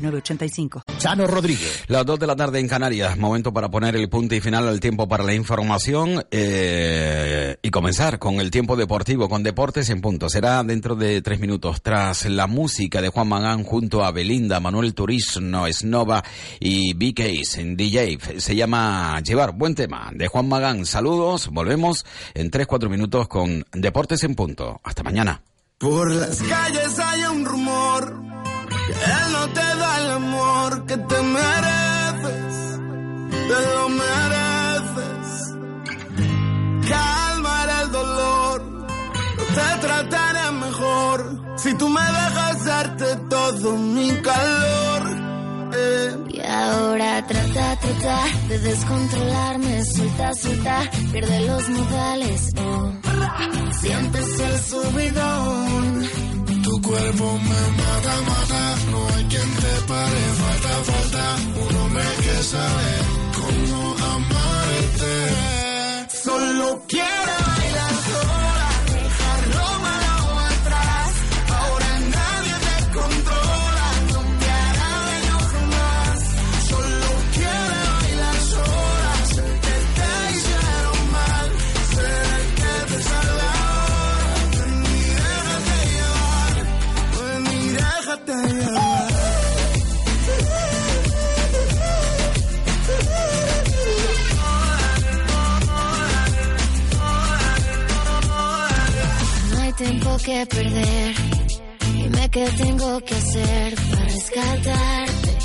906985. Chano Rodríguez. Las 2 de la tarde en Canarias, momento para poner el punto y final al tiempo para la información eh, y comenzar con el tiempo deportivo, con deportes en punto. Será dentro de tres minutos, tras la música de Juan Magán junto a Belinda, Manuel Turismo, Snova y BKs en DJ. Se llama Llevar, buen tema, de Juan Magán. Saludos, volvemos en 3-4 minutos con Deportes en punto. Hasta mañana. Por las calles si tú me dejas darte todo mi calor. Eh. Y ahora trata, trata de descontrolarme, suelta, suelta, pierde los modales, oh. Sientes el subidón. Tu cuerpo me mata, mata, no hay quien te pare, falta, falta, un hombre que sabe cómo amarte. Solo quiero perder. Dime qué tengo que hacer para rescatarte,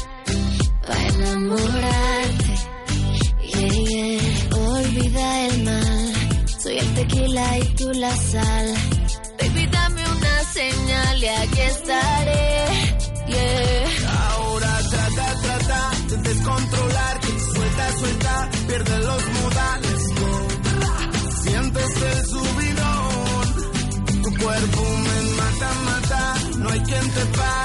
para enamorarte. Yeah, yeah. Olvida el mal. Soy el tequila y tú la sal. Baby, dame una señal y aquí estaré. Yeah. Ahora trata, trata de descontrolarte. Suelta, suelta, pierde los hay quien te pare.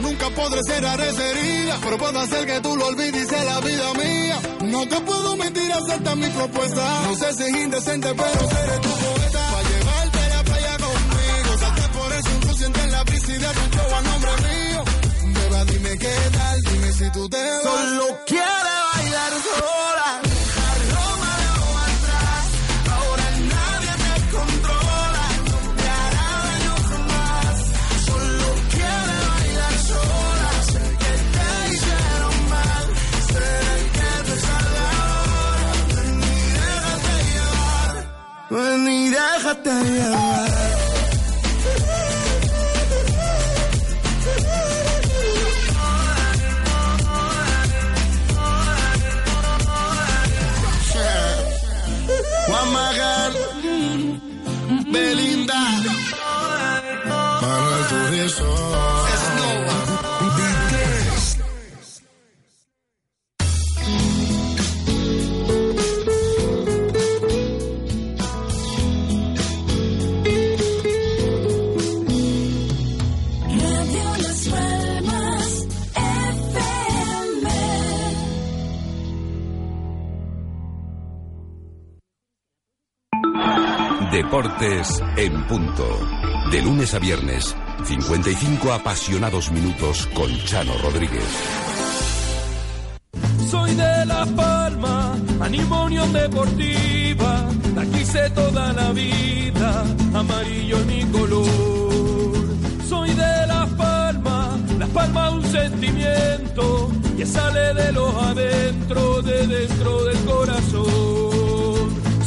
Nunca podré cerrar esa pero puedo hacer que tú lo olvides y sea la vida mía. No te puedo mentir, acepta mi propuesta. No sé si es indecente, pero seré tu poeta. Pa' llevarte a la playa conmigo, salte por eso inconsciente en la brisa y tu nombre mío. Beba, dime qué tal, dime si tú te vas. Solo quiere bailar sola. Ven y déjate. Deportes en punto. De lunes a viernes, 55 apasionados minutos con Chano Rodríguez. Soy de La Palma, animo Unión Deportiva, la quise toda la vida, amarillo mi color. Soy de La Palma, La Palma un sentimiento que sale de los adentro, de dentro del corazón.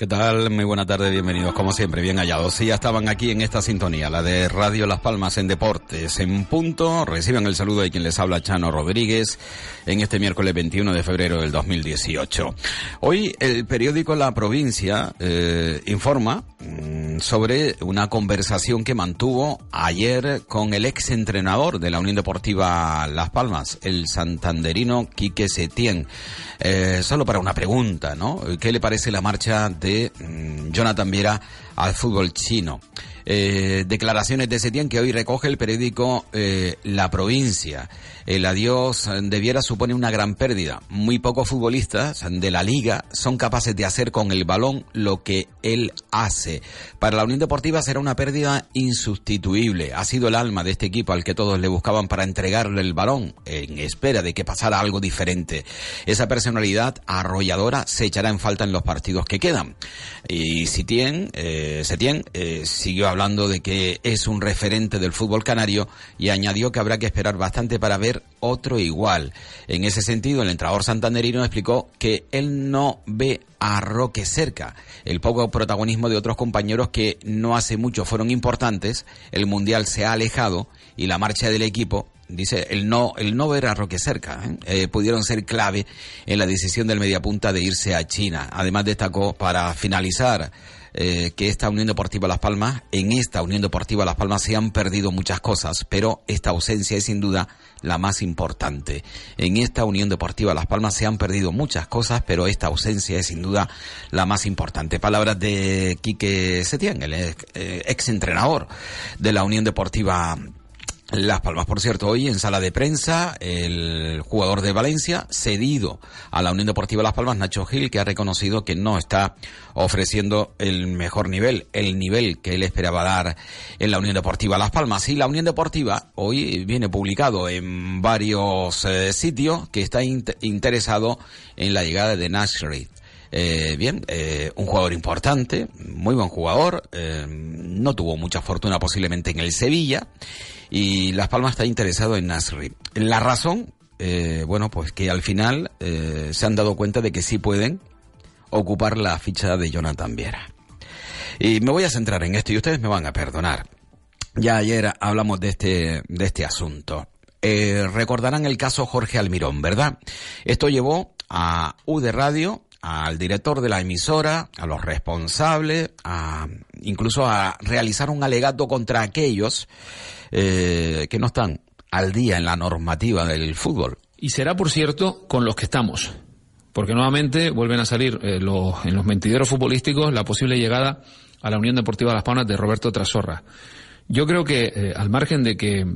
¿Qué tal? Muy buena tarde, bienvenidos como siempre, bien hallados. Sí, ya estaban aquí en esta sintonía, la de Radio Las Palmas en Deportes. En punto, reciban el saludo de quien les habla, Chano Rodríguez, en este miércoles 21 de febrero del 2018. Hoy el periódico La Provincia eh, informa mm, sobre una conversación que mantuvo ayer con el ex entrenador de la Unión Deportiva Las Palmas, el santanderino Quique Setién. Eh, solo para una pregunta, ¿no? ¿Qué le parece la marcha de mm, Jonathan Viera al fútbol chino? Eh, declaraciones de Setién que hoy recoge el periódico eh, La Provincia. El adiós de Viera supone una gran pérdida. Muy pocos futbolistas de la liga son capaces de hacer con el balón lo que él hace. Para la Unión Deportiva será una pérdida insustituible. Ha sido el alma de este equipo al que todos le buscaban para entregarle el balón en espera de que pasara algo diferente. Esa personalidad arrolladora se echará en falta en los partidos que quedan. Y Setién, eh, Setién siguió hablando de que es un referente del fútbol canario y añadió que habrá que esperar bastante para ver otro igual. En ese sentido, el entrenador santanderino explicó que él no ve a Roque cerca. El poco protagonismo de otros compañeros que no hace mucho fueron importantes, el Mundial se ha alejado y la marcha del equipo dice el no el no ver a Roque cerca ¿eh? Eh, pudieron ser clave en la decisión del mediapunta de irse a China además destacó para finalizar eh, que esta Unión Deportiva Las Palmas, en esta Unión Deportiva Las Palmas se han perdido muchas cosas, pero esta ausencia es sin duda la más importante. En esta Unión Deportiva Las Palmas se han perdido muchas cosas, pero esta ausencia es sin duda la más importante. Palabras de Quique Setién, el ex, entrenador de la Unión Deportiva las Palmas, por cierto, hoy en sala de prensa, el jugador de Valencia, cedido a la Unión Deportiva Las Palmas, Nacho Gil, que ha reconocido que no está ofreciendo el mejor nivel, el nivel que él esperaba dar en la Unión Deportiva Las Palmas. Y la Unión Deportiva hoy viene publicado en varios eh, sitios que está int interesado en la llegada de Nashrid. Eh, bien, eh, un jugador importante, muy buen jugador, eh, no tuvo mucha fortuna posiblemente en el Sevilla y Las Palmas está interesado en Nasri. La razón, eh, bueno, pues que al final eh, se han dado cuenta de que sí pueden ocupar la ficha de Jonathan Viera. Y me voy a centrar en esto y ustedes me van a perdonar. Ya ayer hablamos de este, de este asunto. Eh, recordarán el caso Jorge Almirón, ¿verdad? Esto llevó a UD Radio, al director de la emisora, a los responsables, a, incluso a realizar un alegato contra aquellos eh, que no están al día en la normativa del fútbol. Y será, por cierto, con los que estamos. Porque nuevamente vuelven a salir eh, los, en los mentideros futbolísticos la posible llegada a la Unión Deportiva Las Palmas de Roberto Trasorra. Yo creo que, eh, al margen de que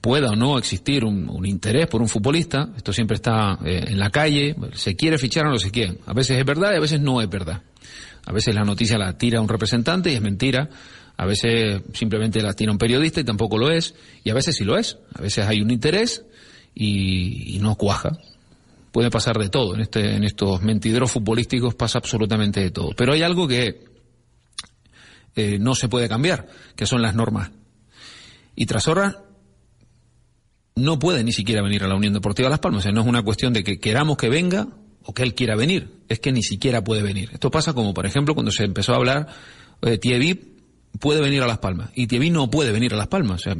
pueda o no existir un, un, interés por un futbolista, esto siempre está eh, en la calle, se quiere fichar o no se quiere. A veces es verdad y a veces no es verdad. A veces la noticia la tira un representante y es mentira. A veces simplemente la tira un periodista y tampoco lo es. Y a veces sí lo es. A veces hay un interés y, no cuaja. Puede pasar de todo. En, este, en estos mentideros futbolísticos pasa absolutamente de todo. Pero hay algo que eh, no se puede cambiar, que son las normas. Y Trasorra no puede ni siquiera venir a la Unión Deportiva Las Palmas. No es una cuestión de que queramos que venga o que él quiera venir. Es que ni siquiera puede venir. Esto pasa como, por ejemplo, cuando se empezó a hablar de Tievip puede venir a Las Palmas y Tievi no puede venir a Las Palmas. O sea,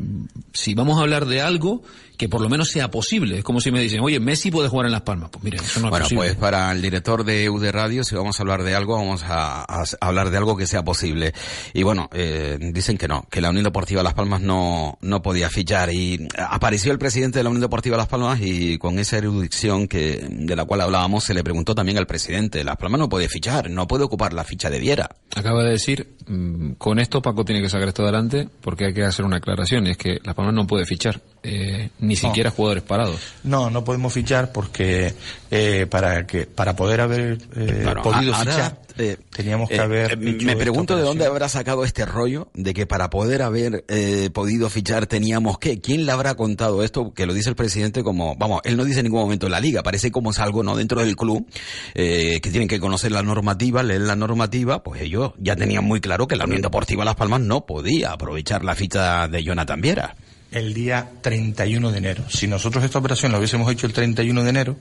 si vamos a hablar de algo que por lo menos sea posible, es como si me dicen, oye, Messi puede jugar en Las Palmas. Pues mire, eso no es bueno, posible. pues para el director de UD Radio, si vamos a hablar de algo, vamos a, a hablar de algo que sea posible. Y bueno, eh, dicen que no, que la Unión Deportiva Las Palmas no, no podía fichar. Y apareció el presidente de la Unión Deportiva Las Palmas y con esa erudición que, de la cual hablábamos, se le preguntó también al presidente, Las Palmas no puede fichar, no puede ocupar la ficha de Viera. Acaba de decir, mm, con esto Paco tiene que sacar esto adelante porque hay que hacer una aclaración, y es que Las Palmas no puede fichar, eh, ni siquiera jugadores parados. No, no podemos fichar porque eh, para que para poder haber eh, Claro, podido a- fichar eh, teníamos que eh, haber eh, me pregunto de dónde habrá sacado este rollo de que para poder haber eh, podido fichar teníamos que. ¿Quién le habrá contado esto? Que lo dice el presidente como, vamos, él no dice en ningún momento la liga, parece como es algo no dentro del club eh, que tienen que conocer la normativa, leer la normativa, pues ellos ya tenían muy claro que la Unión Deportiva Las Palmas no podía aprovechar la ficha de Jonathan Viera. El día 31 de enero. Si nosotros esta operación la hubiésemos hecho el 31 de enero,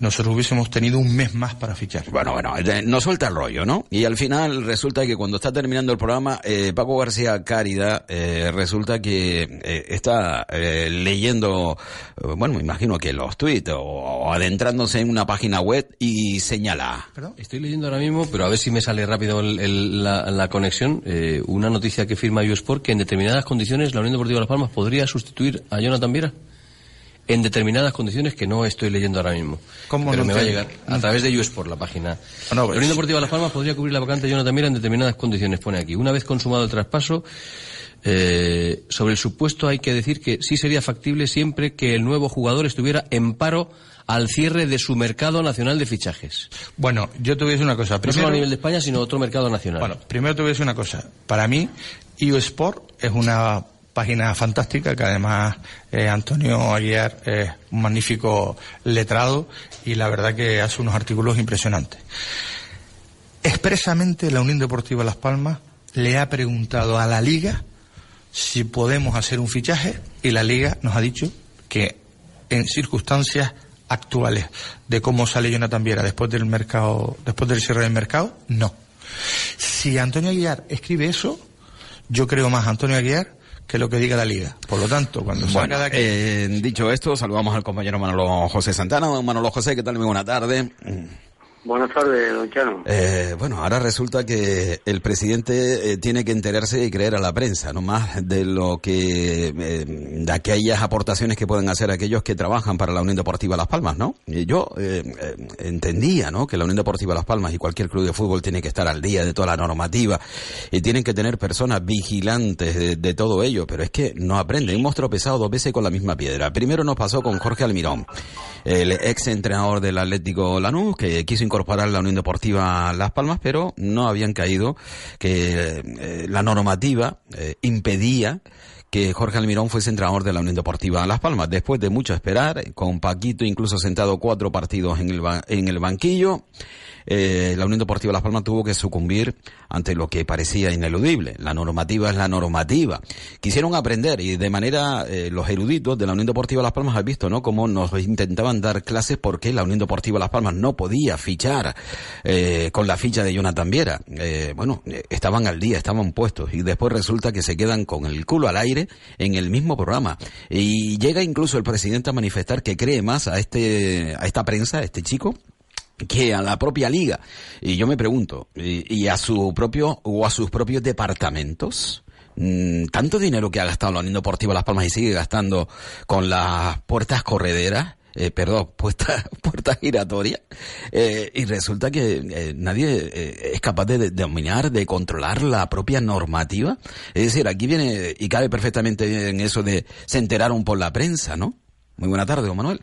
nosotros hubiésemos tenido un mes más para fichar. Bueno, bueno, eh, no suelta el rollo, ¿no? Y al final resulta que cuando está terminando el programa, eh, Paco García Cárida eh, resulta que eh, está eh, leyendo, bueno, me imagino que los tweets o, o adentrándose en una página web y señala. Estoy leyendo ahora mismo, pero a ver si me sale rápido el- el- la, la conexión, eh, una noticia que firma Sport que en determinadas condiciones la Unión Deportiva Las Palmas podría sustituir a Jonathan Viera. En determinadas condiciones que no estoy leyendo ahora mismo. ¿Cómo pero no me va a llegar a través de Sport la página. no, la pues- Unión Deportiva Las Palmas podría cubrir la vacante de Jonathan Viera en determinadas condiciones, pone aquí. Una vez consumado el traspaso, eh, sobre el supuesto hay que decir que sí sería factible siempre que el nuevo jugador estuviera en paro al cierre de su mercado nacional de fichajes. Bueno, yo te voy a decir una cosa. No solo a nivel de España, sino otro mercado nacional. bueno, primero te voy a decir una cosa. Para mí, IO Sport es una página fantástica que además eh, Antonio Aguiar es un magnífico letrado y la verdad que hace unos artículos impresionantes. Expresamente la Unión Deportiva Las Palmas le ha preguntado a la Liga si podemos hacer un fichaje y la Liga nos ha dicho que en circunstancias actuales de cómo sale Jonathan Viera después del mercado, después del cierre del mercado, no. Si Antonio Aguiar escribe eso, yo creo más Antonio Aguiar que lo que diga la Liga. Por lo tanto, cuando Bueno, salga de aquí... eh, dicho esto, saludamos al compañero Manolo José Santana. Manolo José, ¿qué tal? Muy buena tarde. Buenas tardes, don Chano. Eh, bueno, ahora resulta que el presidente eh, tiene que enterarse y creer a la prensa, no más de lo que, eh, de aquellas aportaciones que pueden hacer aquellos que trabajan para la Unión Deportiva Las Palmas, ¿no? Yo eh, entendía, ¿no? Que la Unión Deportiva Las Palmas y cualquier club de fútbol tiene que estar al día de toda la normativa y tienen que tener personas vigilantes de, de todo ello, pero es que no aprenden. Hemos tropezado dos veces con la misma piedra. Primero nos pasó con Jorge Almirón, el ex entrenador del Atlético Lanús, que quiso incorporar la Unión Deportiva Las Palmas, pero no habían caído que eh, la normativa eh, impedía que Jorge Almirón fuese entrenador de la Unión Deportiva Las Palmas. Después de mucho esperar, con Paquito incluso sentado cuatro partidos en el, en el banquillo, eh, la Unión Deportiva Las Palmas tuvo que sucumbir ante lo que parecía ineludible. La normativa es la normativa. Quisieron aprender y de manera, eh, los eruditos de la Unión Deportiva Las Palmas han visto, ¿no? Cómo nos intentaban dar clases porque la Unión Deportiva Las Palmas no podía fichar eh, con la ficha de Jonathan Viera. Bueno, estaban al día, estaban puestos y después resulta que se quedan con el culo al aire en el mismo programa. Y llega incluso el presidente a manifestar que cree más a este, a esta prensa, a este chico, que a la propia liga. Y yo me pregunto, ¿y, y a su propio o a sus propios departamentos? Mm, Tanto dinero que ha gastado la Unión Deportiva Las Palmas y sigue gastando con las puertas correderas, eh, perdón, puertas, puertas giratorias, eh, y resulta que eh, nadie es capaz de, dominar, de controlar la propia normativa. Es decir, aquí viene y cabe perfectamente en eso de se enteraron por la prensa, ¿no? Muy buena tarde, don Manuel.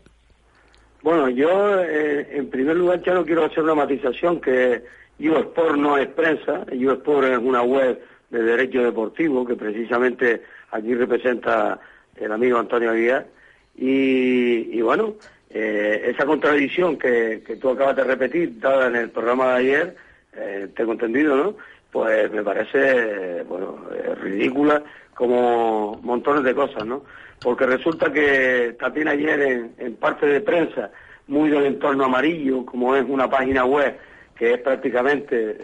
Bueno, yo en primer lugar, Chano, quiero hacer una matización que Sport no es prensa, Sport es una web de derecho deportivo que precisamente aquí representa el amigo Antonio Aguiar. Y, bueno, eh, esa contradicción que, tú acabas de repetir, dada en el programa de ayer, eh, tengo entendido, ¿no? Pues me parece, bueno, eh, ridícula como montones de cosas, ¿no? Porque resulta que también ayer en, parte de prensa, muy del entorno amarillo, como es una página web que es prácticamente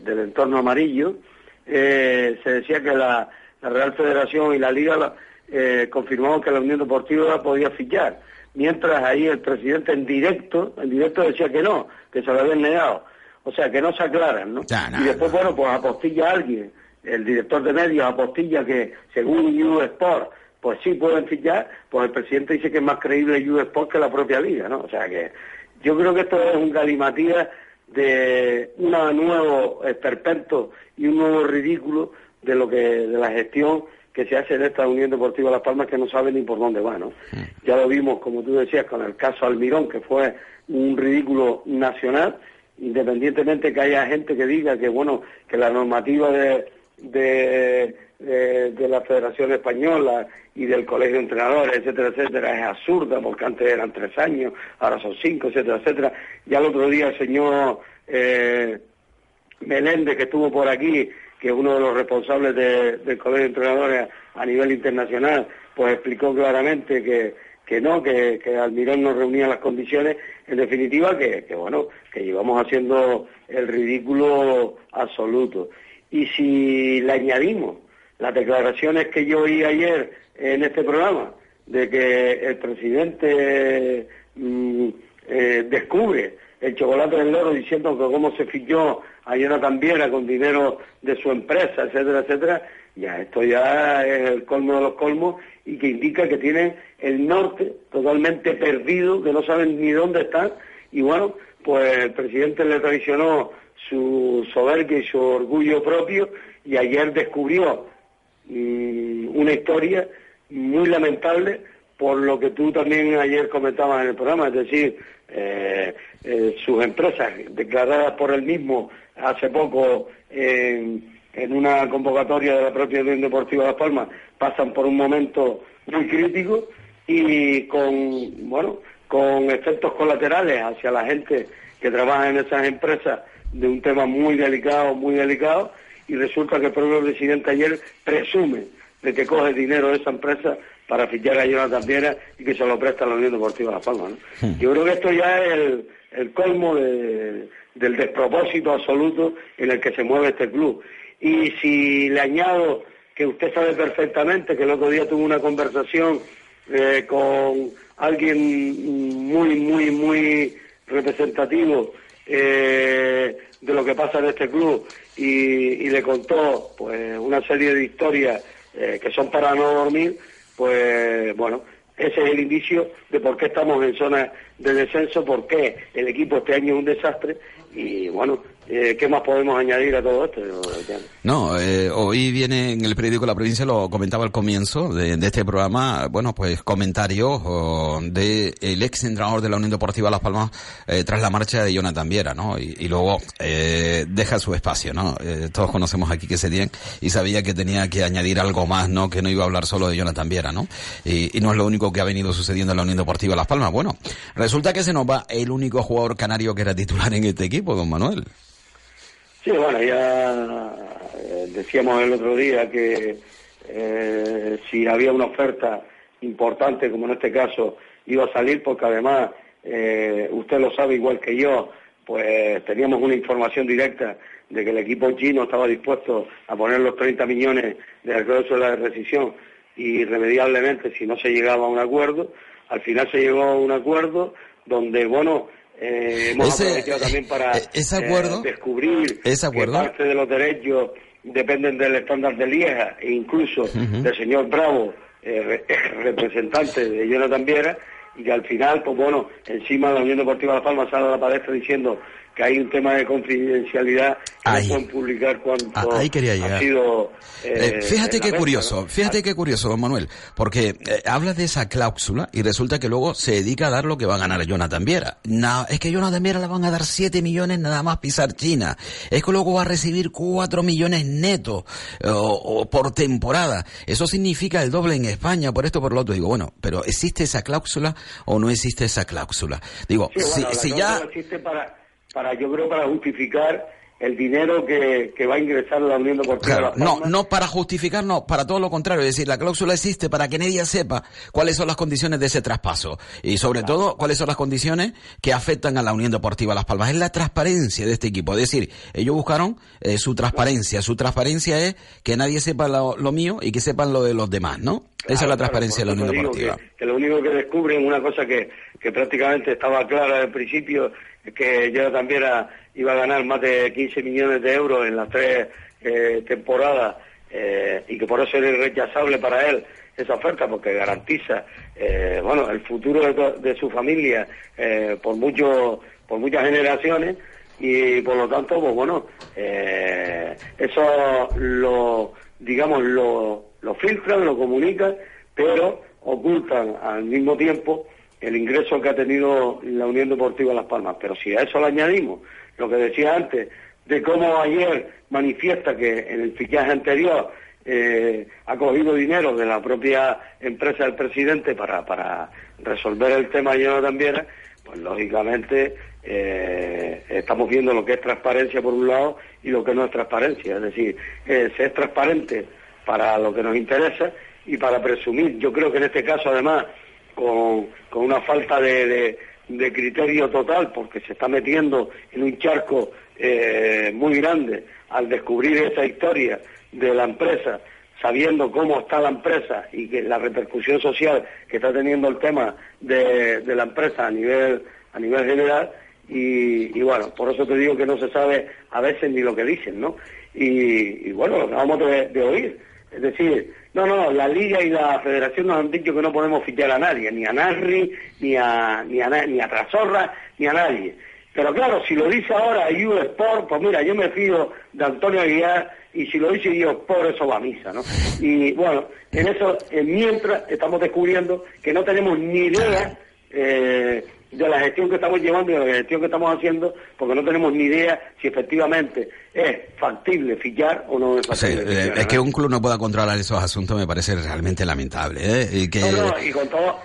del entorno amarillo, se decía que la, Real Federación y la Liga eh, confirmaban que la Unión Deportiva podía fichar, mientras ahí el presidente en directo, en directo decía que no, que se lo habían negado. O sea, que no se aclaran, ¿no? y después, bueno, pues apostilla alguien, el director de medios apostilla que según U Sport, pues sí pueden fichar, pues el presidente dice que es más creíble U Sport que la propia liga, ¿no? O sea que yo creo que esto es un galimatías de un nuevo esperpento y un nuevo ridículo de lo que de la gestión que se hace en esta Unión Deportiva Las Palmas que no sabe ni por dónde va, ¿no? Ya lo vimos, como tú decías, con el caso Almirón, que fue un ridículo nacional, independientemente que haya gente que diga que, bueno, que la normativa de, de, de, la Federación Española y del Colegio de Entrenadores, etcétera, etcétera, es absurda, porque antes eran tres años, ahora son cinco, etcétera, etcétera. Ya el otro día el señor eh, Meléndez, que estuvo por aquí, que uno de los responsables del Colegio de Entrenadores a, nivel internacional, pues explicó claramente que, que no, que, Almirón no reunía las condiciones, en definitiva que, que bueno, que llevamos haciendo el ridículo absoluto. Y si le añadimos las declaraciones que yo oí ayer en este programa, de que el presidente mm, eh, descubre el chocolate del loro diciendo que cómo se fichó a Jonathan Viera con dinero de su empresa, etcétera, etcétera, ya esto ya es el colmo de los colmos y que indica que tienen el norte totalmente perdido, que no saben ni dónde están y bueno, pues el presidente le traicionó su soberbia y su orgullo propio y ayer descubrió mm, una historia muy lamentable por lo que tú también ayer comentabas en el programa, es decir, eh, eh, sus empresas declaradas por él mismo hace poco en, una convocatoria de la propia Unión Deportiva de Las Palmas pasan por un momento muy crítico y con, bueno, con efectos colaterales hacia la gente que trabaja en esas empresas de un tema muy delicado, muy delicado, y resulta que el propio presidente ayer presume de que coge dinero de esa empresa para fichar a Jonathan Viera y que se lo presta a la Unión Deportiva La Palma. Hmm. Yo creo que esto ya es el, colmo del despropósito absoluto en el que se mueve este club. Y si le añado que usted sabe perfectamente que el otro día tuvo una conversación eh, con alguien muy, muy, muy representativo eh, de lo que pasa en este club y, le contó pues una serie de historias eh, que son para no dormir, pues bueno, ese es el indicio de por qué estamos en zona de descenso, por qué el equipo este año es un desastre y bueno, eh, ¿Qué más podemos añadir a todo esto? No, eh, hoy viene en el periódico La Provincia, lo comentaba al comienzo de, este programa, bueno, pues comentarios del el ex entrenador de la Unión Deportiva Las Palmas eh, tras la marcha de Jonathan Viera, ¿no? Y, luego deja su espacio, ¿no? todos conocemos aquí que se tiene y sabía que tenía que añadir algo más, ¿no? Que no iba a hablar solo de Jonathan Viera, ¿no? Y, y no es lo único que ha venido sucediendo en la Unión Deportiva Las Palmas. Bueno, resulta que se nos va el único jugador canario que era titular en este equipo, don Manuel. Sí, bueno, ya eh, decíamos el otro día que eh, si había una oferta importante, como en este caso, iba a salir, porque además, eh, usted lo sabe igual que yo, pues teníamos una información directa de que el equipo chino estaba dispuesto a poner los 30 millones de de la rescisión irremediablemente si no se llegaba a un acuerdo. Al final se llegó a un acuerdo donde, bueno, eh, hemos aprovechado también para eh, eh, descubrir que parte de los derechos dependen del estándar de Lieja e incluso del señor Bravo, representante de Jonathan Viera, y que al final, pues bueno, encima de la Unión Deportiva de La Palma sale a la palestra diciendo que hay un tema de confidencialidad que no pueden publicar cuánto ah, ahí quería llegar. ha sido... Eh, eh, fíjate qué curioso, fíjate qué curioso, don Manuel, porque eh, habla de esa cláusula y resulta que luego se dedica a dar lo que va a ganar Jonathan Viera. No, es que Jonathan Viera le van a dar 7 millones nada más pisar China. Es que luego va a recibir 4 millones netos o, por temporada. Eso significa el doble en España, por esto por lo otro. Digo, bueno, pero ¿existe esa cláusula o no existe esa cláusula? Digo, si, si ya... Existe para para yo creo para justificar el dinero que, que va a ingresar la Unión Deportiva Claro, no, no para justificar, no, para todo lo contrario. Es decir, la cláusula existe para que nadie sepa cuáles son las condiciones de ese traspaso. Y sobre todo, cuáles son las condiciones que afectan a la Unión Deportiva Las Palmas. Es la transparencia de este equipo. Es decir, ellos buscaron eh, su transparencia. Su transparencia es que nadie sepa lo, lo mío y que sepan lo de los demás, ¿no? Esa es la transparencia de la Unión Deportiva. Que, que lo único que descubren, una cosa que, que prácticamente estaba clara al principio, que yo también iba a ganar más de 15 millones de euros en las tres eh, temporadas eh, y que por eso era irrechazable para él esa oferta porque garantiza eh, bueno el futuro de, de su familia por mucho por muchas generaciones y por lo tanto pues bueno eso lo digamos lo, lo filtran lo comunican pero ocultan al mismo tiempo el ingreso que ha tenido la Unión Deportiva Las Palmas pero si a eso le añadimos lo que decía antes de cómo ayer manifiesta que en el fichaje anterior eh, ha cogido dinero de la propia empresa del presidente para, para resolver el tema de Jonathan Viera, pues lógicamente eh, estamos viendo lo que es transparencia por un lado y lo que no es transparencia. Es decir, eh, se es transparente para lo que nos interesa y para presumir. Yo creo que en este caso, además, con, una falta de, criterio total, porque se está metiendo en un charco eh, muy grande al descubrir esa historia de la empresa, sabiendo cómo está la empresa y que la repercusión social que está teniendo el tema de, la empresa a nivel a nivel general y, bueno, por eso te digo que no se sabe a veces ni lo que dicen, ¿no? Y, bueno, lo que acabamos de, de oír, es decir, no, no, la Liga y la Federación nos han dicho que no podemos fichar a nadie, ni a Narri, ni a, ni a, ni a Trasorra, ni a nadie. Pero claro, si lo dice ahora U Sport, pues mira, yo me fío de Antonio Aguilar y si lo dice U Sport, eso va a misa, ¿no? Y bueno, en eso, mientras estamos descubriendo que no tenemos ni idea eh, de la gestión que estamos llevando y de la gestión que estamos haciendo, porque no tenemos ni idea si efectivamente es factible fichar o no es Sí, factible fichar, es que un club no pueda controlar esos asuntos me parece realmente lamentable. ¿eh? Y que, No, no, y con todo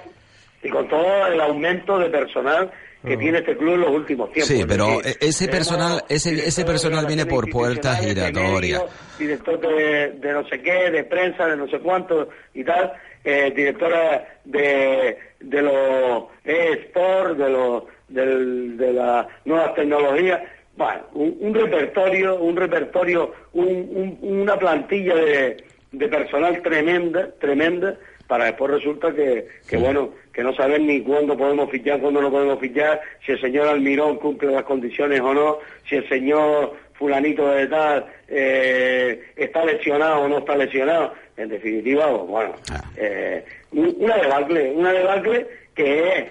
y con todo el aumento de personal que tiene este club en los últimos tiempos. Sí, Es pero decir, ese tenemos personal, ese, ese personal viene por puertas giratorias. director de, de no sé qué, de prensa, de no sé cuánto y tal, eh, directora de, de los e-sport, de los del- de las nuevas tecnologías. Bueno, un, un repertorio, un repertorio, un- un- una plantilla de, de personal tremenda, tremenda, para después resulta que, que bueno, que no saben ni cuándo podemos fichar, cuándo no podemos fichar, si el señor Almirón cumple las condiciones o no, si el señor fulanito de tal eh, está lesionado o no está lesionado. En definitiva, bueno, eh, un- una debacle, una debacle que es,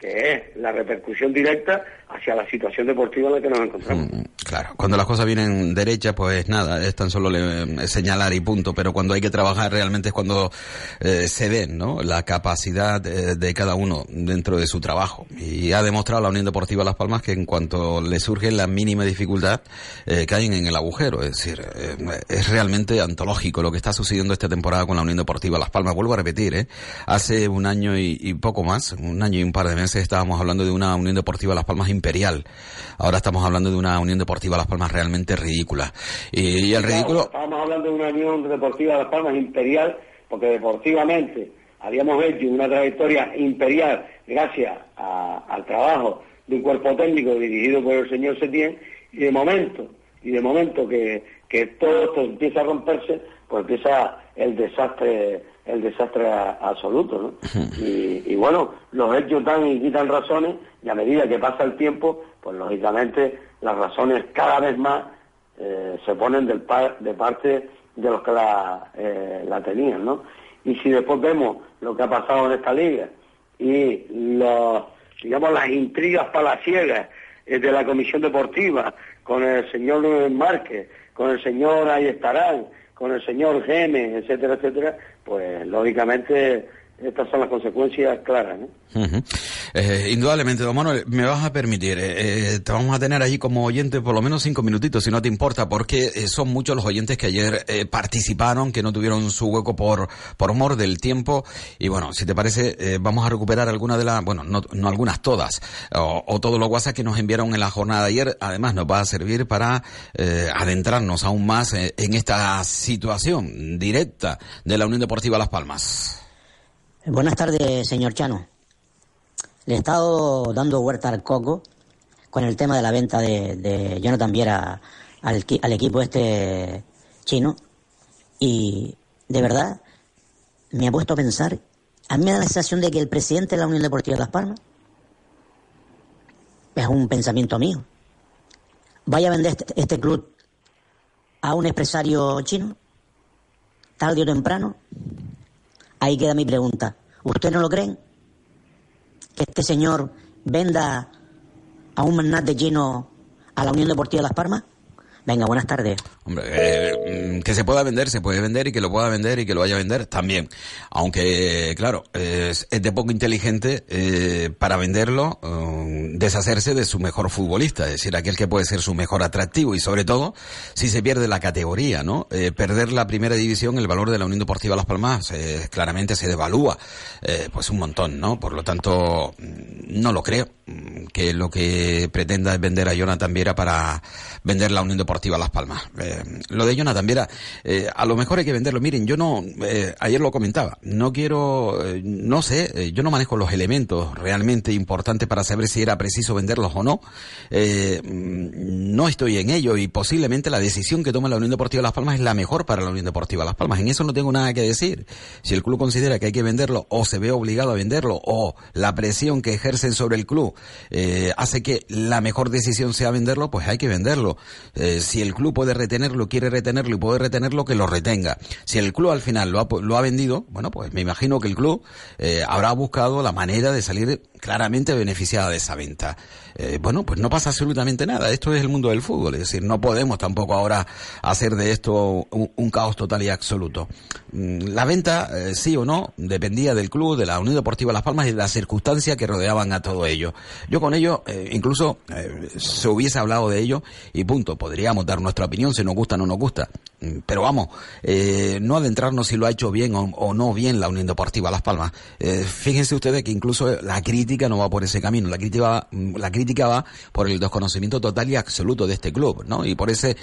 que es la repercusión directa hacia la situación deportiva en la que nos encontramos. Claro, cuando las cosas vienen derechas, pues nada, es tan solo le- señalar y punto, pero cuando hay que trabajar realmente es cuando eh, se ven, ¿no? La capacidad de, de cada uno dentro de su trabajo. Y ha demostrado la Unión Deportiva Las Palmas que en cuanto le surge la mínima dificultad, eh, caen en el agujero. Es decir, eh, es realmente antológico lo que está sucediendo esta temporada con la Unión Deportiva Las Palmas. Vuelvo a repetir, ¿eh? Hace un año y, y poco más, un año y un par de meses estábamos hablando de una Unión Deportiva Las Palmas imperial. Ahora estamos hablando de una Unión Deportiva Las Palmas realmente ridícula. Y, y el Claro, ridículo... Estábamos hablando de una Unión Deportiva de Las Palmas imperial, porque deportivamente habíamos hecho una trayectoria imperial gracias a- al trabajo de un cuerpo técnico dirigido por el señor Setién, y de momento, y de momento que, que todo esto empieza a romperse, pues empieza el desastre el desastre absoluto, ¿no? Y, y bueno, los hechos dan y quitan razones, y a medida que pasa el tiempo, pues lógicamente las razones cada vez más eh, se ponen de parte de los que la, eh, la tenían, ¿no? Y si después vemos lo que ha pasado en esta liga y los, digamos, las intrigas palaciegas eh, de la comisión deportiva con el señor Luis Márquez, con el señor Ayestarán, con el señor Gemes, etcétera, etcétera, pues lógicamente estas son las consecuencias claras. ¿no? eh, indudablemente, don Manuel, me vas a permitir, eh, eh, te vamos a tener ahí como oyente por lo menos cinco minutitos, si no te importa, porque eh, son muchos los oyentes que ayer eh, participaron, que no tuvieron su hueco por, por mor del tiempo. Y bueno, si te parece, eh, vamos a recuperar algunas de las, bueno, no, no algunas, todas, o, todos los WhatsApp que nos enviaron en la jornada de ayer. Además, nos va a servir para adentrarnos aún más en esta situación directa de la Unión Deportiva Las Palmas. Buenas tardes, señor Chano. Le he estado dando vuelta al coco con el tema de la venta de, de Jonathan Viera al, al, equipo este chino y de verdad me ha puesto a pensar, a mí me da la sensación de que el presidente de la Unión Deportiva de Las Palmas es un pensamiento mío. Vaya a vender este, este club a un empresario chino, tarde o temprano. Ahí queda mi pregunta. ¿Ustedes no lo creen? Que este señor venda a un magnate chino a la Unión Deportiva de Las Palmas? Venga, buenas tardes. Hombre, eh, que se pueda vender, se puede vender y que lo pueda vender y que lo vaya a vender también. Aunque, claro, es, de poco inteligente eh, para venderlo, um, deshacerse de su mejor futbolista, es decir, aquel que puede ser su mejor atractivo y sobre todo si se pierde la categoría, ¿no? Eh, perder la primera división, el valor de la Unión Deportiva Las Palmas claramente se devalúa, pues un montón, ¿no? Por lo tanto, no lo creo que lo que pretenda es vender a Jonathan Viera para vender la Unión Deportiva Las Palmas. Eh, lo de Jonathan Viera, eh, a lo mejor hay que venderlo. Miren, yo no, eh, ayer lo comentaba, no quiero, no sé, yo no manejo los elementos realmente importantes para saber si era preciso venderlos o no. no estoy en ello y posiblemente la decisión que tome la Unión Deportiva Las Palmas es la mejor para la Unión Deportiva Las Palmas. En eso no tengo nada que decir. Si el club considera que hay que venderlo o se ve obligado a venderlo o la presión que ejercen sobre el club eh, hace que la mejor decisión sea venderlo, pues hay que venderlo. Eh, si el club puede retenerlo, quiere retenerlo y puede retenerlo, que lo retenga. Si el club al final lo ha, lo ha vendido, bueno, pues me imagino que el club eh, habrá buscado la manera de salir claramente beneficiada de esa venta. Eh, bueno, pues no pasa absolutamente nada. Esto es el mundo del fútbol. Es decir, no podemos tampoco ahora hacer de esto un, caos total y absoluto. Mm, la venta, eh, sí o no, dependía del club, de la Unión Deportiva Las Palmas y de las circunstancias que rodeaban a todo ello. Yo con ello, eh, incluso se hubiese hablado de ello y punto. Podríamos dar nuestra opinión si nos gusta o no nos gusta. Pero vamos, eh, no adentrarnos si lo ha hecho bien o, o no bien la Unión Deportiva Las Palmas. fíjense ustedes que incluso la crítica no va por ese camino. La crítica la crítica va por el desconocimiento total y absoluto de este club, ¿no? Y por ese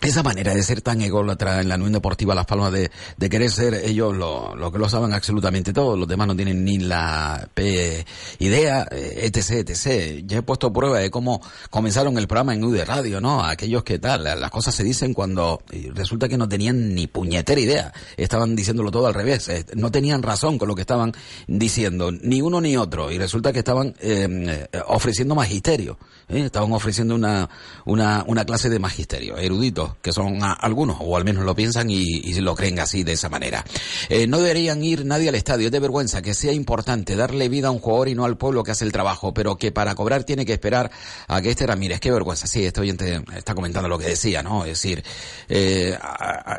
esa manera de ser tan ególatra en la Unión Deportiva Las Palmas de, de querer ser ellos lo, lo, que lo saben absolutamente todo, los demás no tienen ni la P idea, etc, etc. Ya he puesto prueba de cómo comenzaron el programa en UD Radio, ¿no? Aquellos que tal, las cosas se dicen cuando resulta que no tenían ni puñetera idea, estaban diciéndolo todo al revés, no tenían razón con lo que estaban diciendo, ni uno ni otro, y resulta que estaban eh, ofreciendo magisterio, ¿eh? estaban ofreciendo una, una, una clase de magisterio, erudito que son algunos, o al menos lo piensan y, y, lo creen así, de esa manera. Eh, no deberían ir nadie al estadio, es de vergüenza que sea importante darle vida a un jugador y no al pueblo que hace el trabajo, pero que para cobrar tiene que esperar a que este Ramírez, qué vergüenza, sí, este oyente está comentando lo que decía, ¿no? Es decir, eh,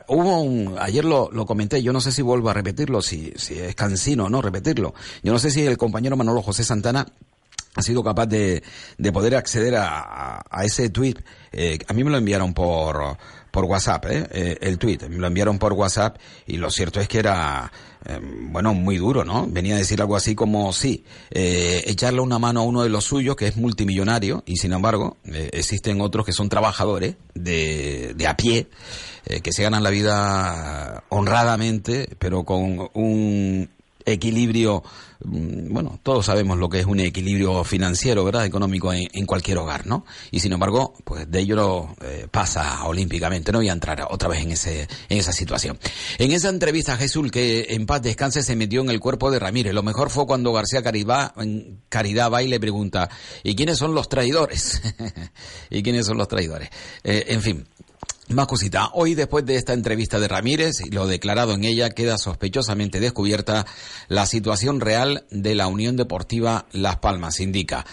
hubo un, ayer lo, lo comenté, yo no sé si vuelvo a repetirlo, si, si es cansino, ¿no? Repetirlo. Yo no sé si el compañero Manolo José Santana ha sido capaz de, de poder acceder a, a, ese tweet. Eh, a mí me lo enviaron por, por WhatsApp, ¿eh? eh, el tweet. Me lo enviaron por WhatsApp y lo cierto es que era, eh, bueno, muy duro, ¿no? Venía a decir algo así como, sí, eh, echarle una mano a uno de los suyos que es multimillonario y sin embargo existen otros que son trabajadores de, de a pie, que se ganan la vida honradamente, pero con un equilibrio, bueno, todos sabemos lo que es un equilibrio financiero, ¿verdad? Económico en, cualquier hogar, ¿no? Y sin embargo, pues de ello eh, pasa olímpicamente. No voy a entrar otra vez en ese, en esa situación. En esa entrevista, Jesús, que en paz descanse, se metió en el cuerpo de Ramírez. Lo mejor fue cuando García Caridad, Caridad va y le pregunta, ¿y quiénes son los traidores? ¿Y quiénes son los traidores? Eh, en fin, Más cosita. Hoy, después de esta entrevista de Ramírez y lo declarado en ella, queda sospechosamente descubierta la situación real de la Unión Deportiva Las Palmas. Indica.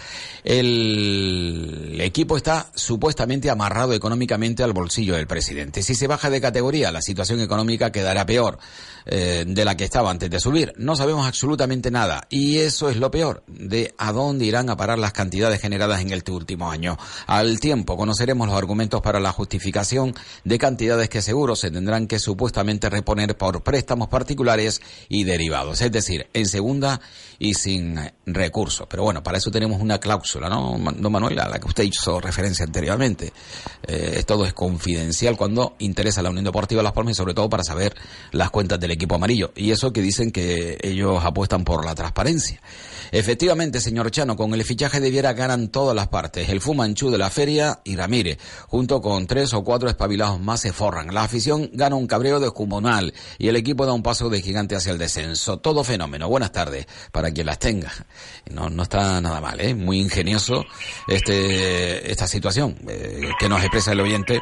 El equipo está supuestamente amarrado económicamente al bolsillo del presidente. Si se baja de categoría, la situación económica quedará peor eh, de la que estaba antes de subir. No sabemos absolutamente nada. Y eso es lo peor, de a dónde irán a parar las cantidades generadas en este último año. Al tiempo conoceremos los argumentos para la justificación de cantidades que seguro se tendrán que supuestamente reponer por préstamos particulares y derivados, es decir, en segunda y sin recursos. Pero bueno, para eso tenemos una cláusula, ¿no, no Manuel? A la que usted hizo referencia anteriormente. Eh, todo es confidencial cuando interesa a la Unión Deportiva Las Palmas y sobre todo para saber las cuentas del equipo amarillo. Y eso que dicen que ellos apuestan por la transparencia. Efectivamente, señor Chano, con el fichaje de Viera ganan todas las partes. El Fumanchu de la feria y Ramírez, junto con tres o cuatro espabilados más, se forran. La afición gana un cabreo descomunal y el equipo da un paso de gigante hacia el descenso. Todo fenómeno. Buenas tardes para quien las tenga. No, no está nada mal, ¿eh? Muy ingenioso este, esta situación eh, que nos expresa el oyente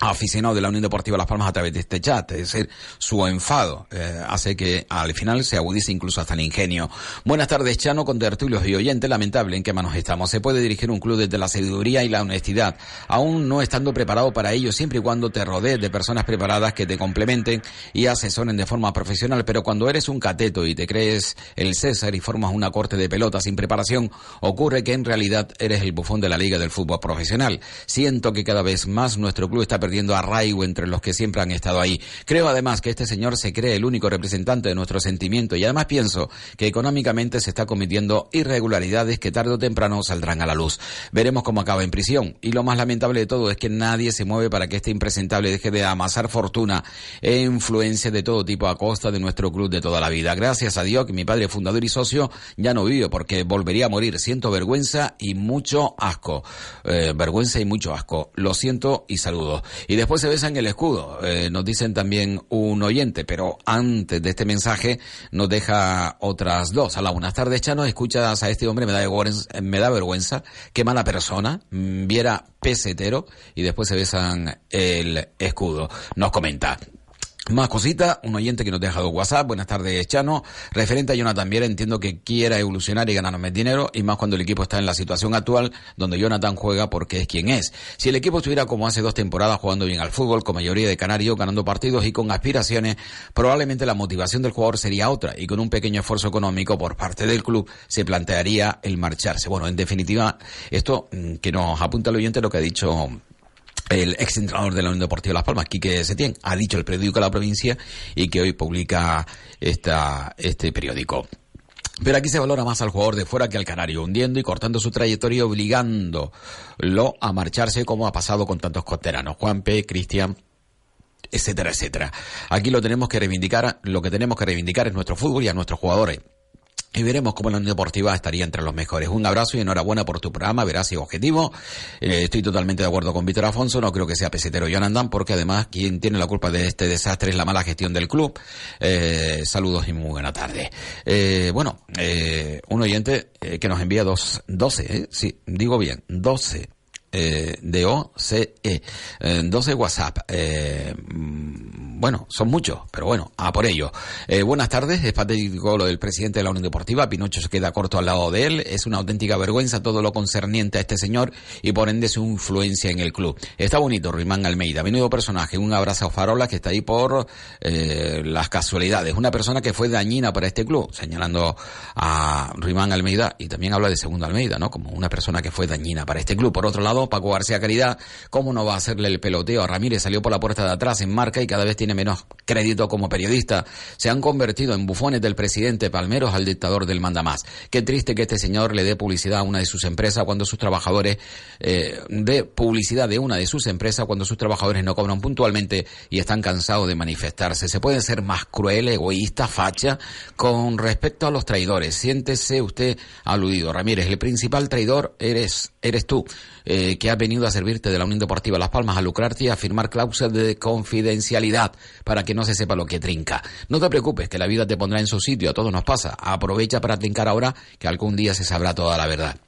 aficionado de la Unión Deportiva Las Palmas a través de este chat, es decir, su enfado eh, hace que al final se agudice incluso hasta el ingenio. Buenas tardes, Chano, con tertulios y oyentes, lamentable en qué manos estamos. Se puede dirigir un club desde la sabiduría y la honestidad, aún no estando preparado para ello, siempre y cuando te rodees de personas preparadas que te complementen y asesoren de forma profesional, pero cuando eres un cateto y te crees el César y formas una corte de pelota sin preparación, ocurre que en realidad eres el bufón de la Liga del Fútbol Profesional. Siento que cada vez más nuestro club está perdiendo arraigo entre los que siempre han estado ahí. Creo además que este señor se cree el único representante de nuestro sentimiento y además pienso que económicamente se está cometiendo irregularidades que tarde o temprano saldrán a la luz. Veremos cómo acaba en prisión y lo más lamentable de todo es que nadie se mueve para que este impresentable deje de amasar fortuna e influencia de todo tipo a costa de nuestro club de toda la vida. Gracias a Dios que mi padre fundador y socio ya no vive porque volvería a morir. Siento vergüenza y mucho asco. Eh, vergüenza y mucho asco. Lo siento y saludo. Y después se besan el escudo, eh, nos dicen también un oyente, pero antes de este mensaje nos deja otras dos. A la buenas tardes, Chano, escuchas a este hombre, me da, vergüenza, me da vergüenza, qué mala persona, mm, viera pesetero y después se besan el escudo. Nos comenta, más cositas, un oyente que nos ha dejado WhatsApp, buenas tardes Chano, referente a Jonathan Viera, entiendo que quiera evolucionar y ganar más dinero, y más cuando el equipo está en la situación actual, donde Jonathan juega porque es quien es. Si el equipo estuviera como hace dos temporadas jugando bien al fútbol, con mayoría de canarios, ganando partidos y con aspiraciones, probablemente la motivación del jugador sería otra, y con un pequeño esfuerzo económico por parte del club se plantearía el marcharse. Bueno, en definitiva, esto mm, que nos apunta el oyente lo que ha dicho el ex entrenador de la Unión Deportiva Las Palmas, Quique Setién, ha dicho el periódico de la provincia y que hoy publica esta, este periódico. Pero aquí se valora más al jugador de fuera que al canario, hundiendo y cortando su trayectoria, obligándolo a marcharse como ha pasado con tantos costeranos, Juanpe, Cristian, etcétera, etcétera. Aquí lo tenemos que reivindicar, lo que tenemos que reivindicar es nuestro fútbol y a nuestros jugadores. Y veremos cómo la Unión Deportiva estaría entre los mejores. Un abrazo y enhorabuena por tu programa, verás y objetivo. Eh, estoy totalmente de acuerdo con Víctor Afonso, no creo que sea pesetero Jonathan, porque además quien tiene la culpa de este desastre es la mala gestión del club. Eh, saludos y muy buena tarde. Eh, bueno, un oyente que nos envía dos, 12, sí, digo bien, 12 eh, de OCE, eh, 12 WhatsApp. Eh, bueno, son muchos, pero bueno, a por ello. Eh, buenas tardes, es patético lo del presidente de la Unión Deportiva, Pinocho se queda corto al lado de él, es una auténtica vergüenza todo lo concerniente a este señor y por ende su influencia en el club. Está bonito, Rimán Almeida, menudo personaje, un abrazo a Farola que está ahí por eh, las casualidades, una persona que fue dañina para este club, señalando a Rimán Almeida y también habla de Segundo Almeida, ¿no? Como una persona que fue dañina para este club. Por otro lado, Paco García Caridad, ¿cómo no va a hacerle el peloteo a Ramírez? Salió por la puerta de atrás en marca y cada vez tiene menos crédito como periodista. Se han convertido en bufones del presidente Palmeros al dictador del mandamás. Qué triste que este señor le dé publicidad a una de sus empresas cuando sus trabajadores, eh, dé publicidad de una de sus empresas cuando sus trabajadores no cobran puntualmente y están cansados de manifestarse. Se puede ser más cruel, egoísta, facha con respecto a los traidores. Siéntese usted aludido. Ramírez, el principal traidor eres, eres tú. Eh, que ha venido a servirte de la Unión Deportiva Las Palmas a lucrarte y a firmar cláusulas de confidencialidad para que no se sepa lo que trinca. No te preocupes, que la vida te pondrá en su sitio, a todos nos pasa. Aprovecha para trincar ahora que algún día se sabrá toda la verdad.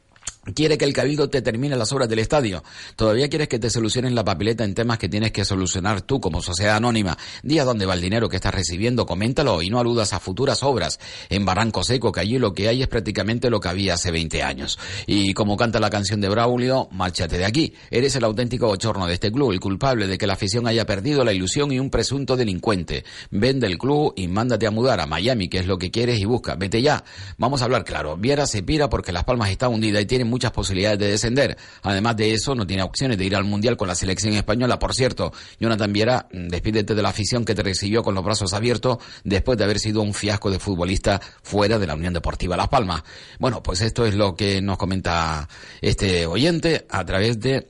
Quiere que el cabildo te termine las obras del estadio. Todavía quieres que te solucionen la papeleta en temas que tienes que solucionar tú como sociedad anónima. Di a dónde va el dinero que estás recibiendo, coméntalo y no aludas a futuras obras en Barranco Seco, que allí lo que hay es prácticamente lo que había hace 20 años. Y como canta la canción de Braulio, márchate de aquí. Eres el auténtico bochorno de este club, el culpable de que la afición haya perdido la ilusión y un presunto delincuente. Vende el club y mándate a mudar a Miami, que es lo que quieres y busca. Vete ya. Vamos a hablar claro. Viera se pira porque Las Palmas está hundida y tiene muchas posibilidades de descender. Además de eso, no tiene opciones de ir al Mundial con la selección española. Por cierto, Jonathan Viera, mm, despídete de la afición que te recibió con los brazos abiertos después de haber sido un fiasco de futbolista fuera de la Unión Deportiva Las Palmas. Bueno, pues esto es lo que nos comenta este oyente a través de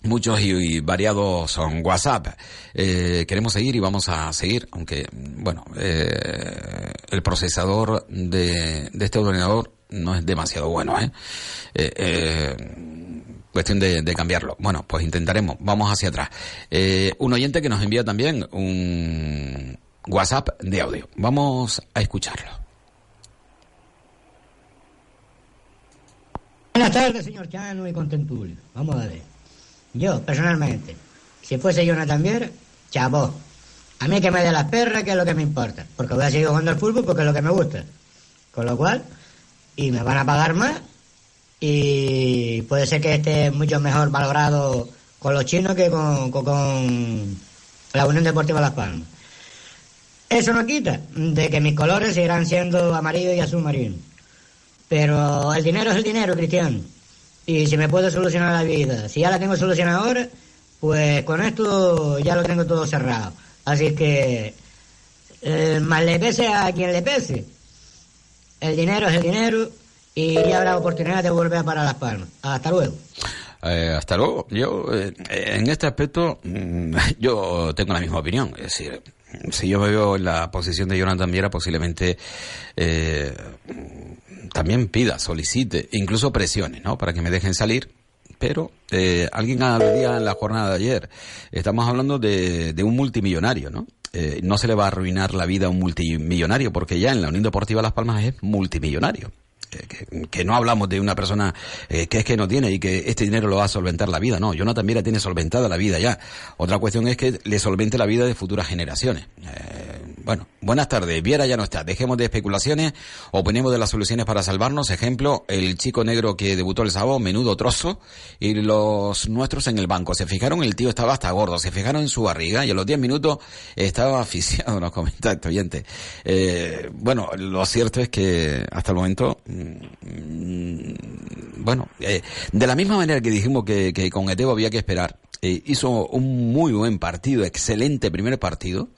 muchos y, variados WhatsApp. Eh, queremos seguir y vamos a seguir, aunque, bueno, eh, el procesador de, de este ordenador no es demasiado bueno, ¿eh? eh, eh cuestión de, cambiarlo. Bueno, pues intentaremos. Vamos hacia atrás. Eh, un oyente que nos envía también un WhatsApp de audio. Vamos a escucharlo. Buenas tardes, señor Chano y Contentulio. Vamos a ver. Yo, personalmente, si fuese Jonathan Vier, chavo. A mí que me dé las perras, que es lo que me importa. Porque voy a seguir jugando al fútbol porque es lo que me gusta. Con lo cual, y me van a pagar más y puede ser que esté mucho mejor valorado con los chinos que con, la Unión Deportiva Las Palmas. Eso no quita de que mis colores seguirán siendo amarillo y azul marino. Pero el dinero es el dinero, Cristian. Y si me puedo solucionar la vida, si ya la tengo solucionada ahora, pues con esto ya lo tengo todo cerrado. Así que, eh, más le pese a quien le pese, el dinero es el dinero y ya habrá oportunidad de volver para Las Palmas. Hasta luego. Eh, hasta luego. Yo, eh, en este aspecto, mm, yo tengo la misma opinión. Es decir, si yo me veo en la posición de Jonathan Viera, posiblemente eh, también pida, solicite, incluso presione, ¿no? Para que me dejen salir. Pero eh, alguien día en la jornada de ayer, estamos hablando de un multimillonario, ¿no? Eh, no se le va a arruinar la vida a un multimillonario, porque ya en la Unión Deportiva Las Palmas es multimillonario. Que, no hablamos de una persona eh, que es que no tiene y que este dinero lo va a solventar la vida, no, Jonathan Viera tiene solventada la vida ya. Otra cuestión es que le solvente la vida de futuras generaciones. Eh, bueno, buenas tardes. Viera ya no está. Dejemos de especulaciones. Oponemos de las soluciones para salvarnos. Ejemplo, el chico negro que debutó el sábado, menudo trozo, y los nuestros en el banco. Se fijaron, el tío estaba hasta gordo. Se fijaron en su barriga y a los 10 minutos estaba asfixiado, nos comenta este oyente. Eh, bueno, lo cierto es que hasta el momento, bueno, eh, de la misma manera que dijimos que, con Etebo había que esperar, eh, hizo un muy buen partido, excelente primer partido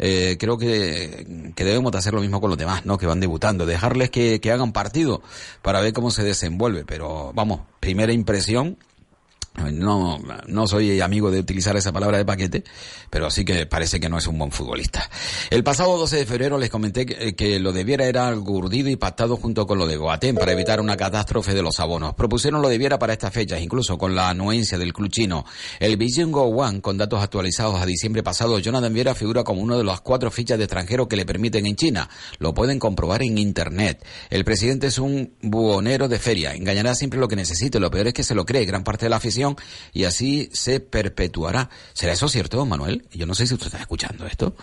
eh, creo que, que, debemos de hacer lo mismo con los demás, ¿no? Que van debutando, dejarles que hagan partido para ver cómo se desenvuelve. Pero vamos, primera impresión, no, no soy amigo de utilizar esa palabra de paquete, pero sí que parece que no es un buen futbolista. El pasado 12 de febrero les comenté que, lo de Viera era algo urdido y pactado junto con lo de Goatén para evitar una catástrofe de los abonos. Propusieron lo de Viera para estas fechas, incluso con la anuencia del club chino. El Beijing One, con datos actualizados a diciembre pasado, Jonathan Viera figura como uno de los cuatro fichas de extranjero que le permiten en China. Lo pueden comprobar en internet. El presidente es un buhonero de feria, engañará siempre lo que necesite. Lo peor es que se lo cree gran parte de la afición y así se perpetuará. ¿Será eso cierto, Manuel? Yo no sé si usted está escuchando esto.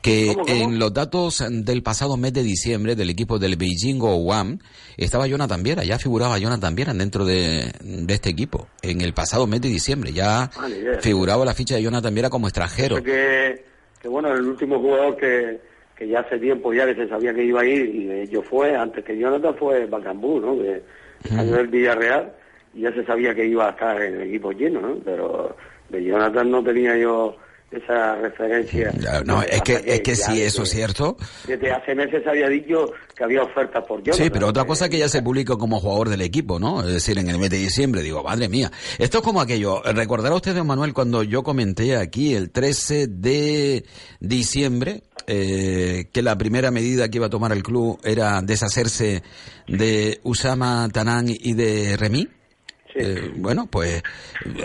Que en los datos del pasado mes de diciembre del equipo del Beijing One estaba Jonathan Viera, ya figuraba Jonathan Viera dentro de, este equipo. En el pasado mes de diciembre ya ah, figuraba la ficha de Jonathan Viera como extranjero. Que, que bueno, el último jugador que, que ya hace tiempo ya que se sabía que iba a ir y de fue, antes que Jonathan fue Bacambú, ¿no? Que salió del Villarreal ya se sabía que iba a estar en el equipo lleno, ¿no? Pero de Jonathan no tenía yo esa referencia. No, es que, es que si eso es cierto. Desde hace meses había dicho que había ofertas por Jonathan. Sí, pero otra cosa que ya se publicó como jugador del equipo, ¿no? Es decir, en el mes de diciembre, digo, madre mía. Esto es como aquello. Recordará usted, Manuel, cuando yo comenté aquí el 13 de diciembre, eh, que la primera medida que iba a tomar el club era deshacerse de Usama Tanán y de Remy. Eh, bueno, pues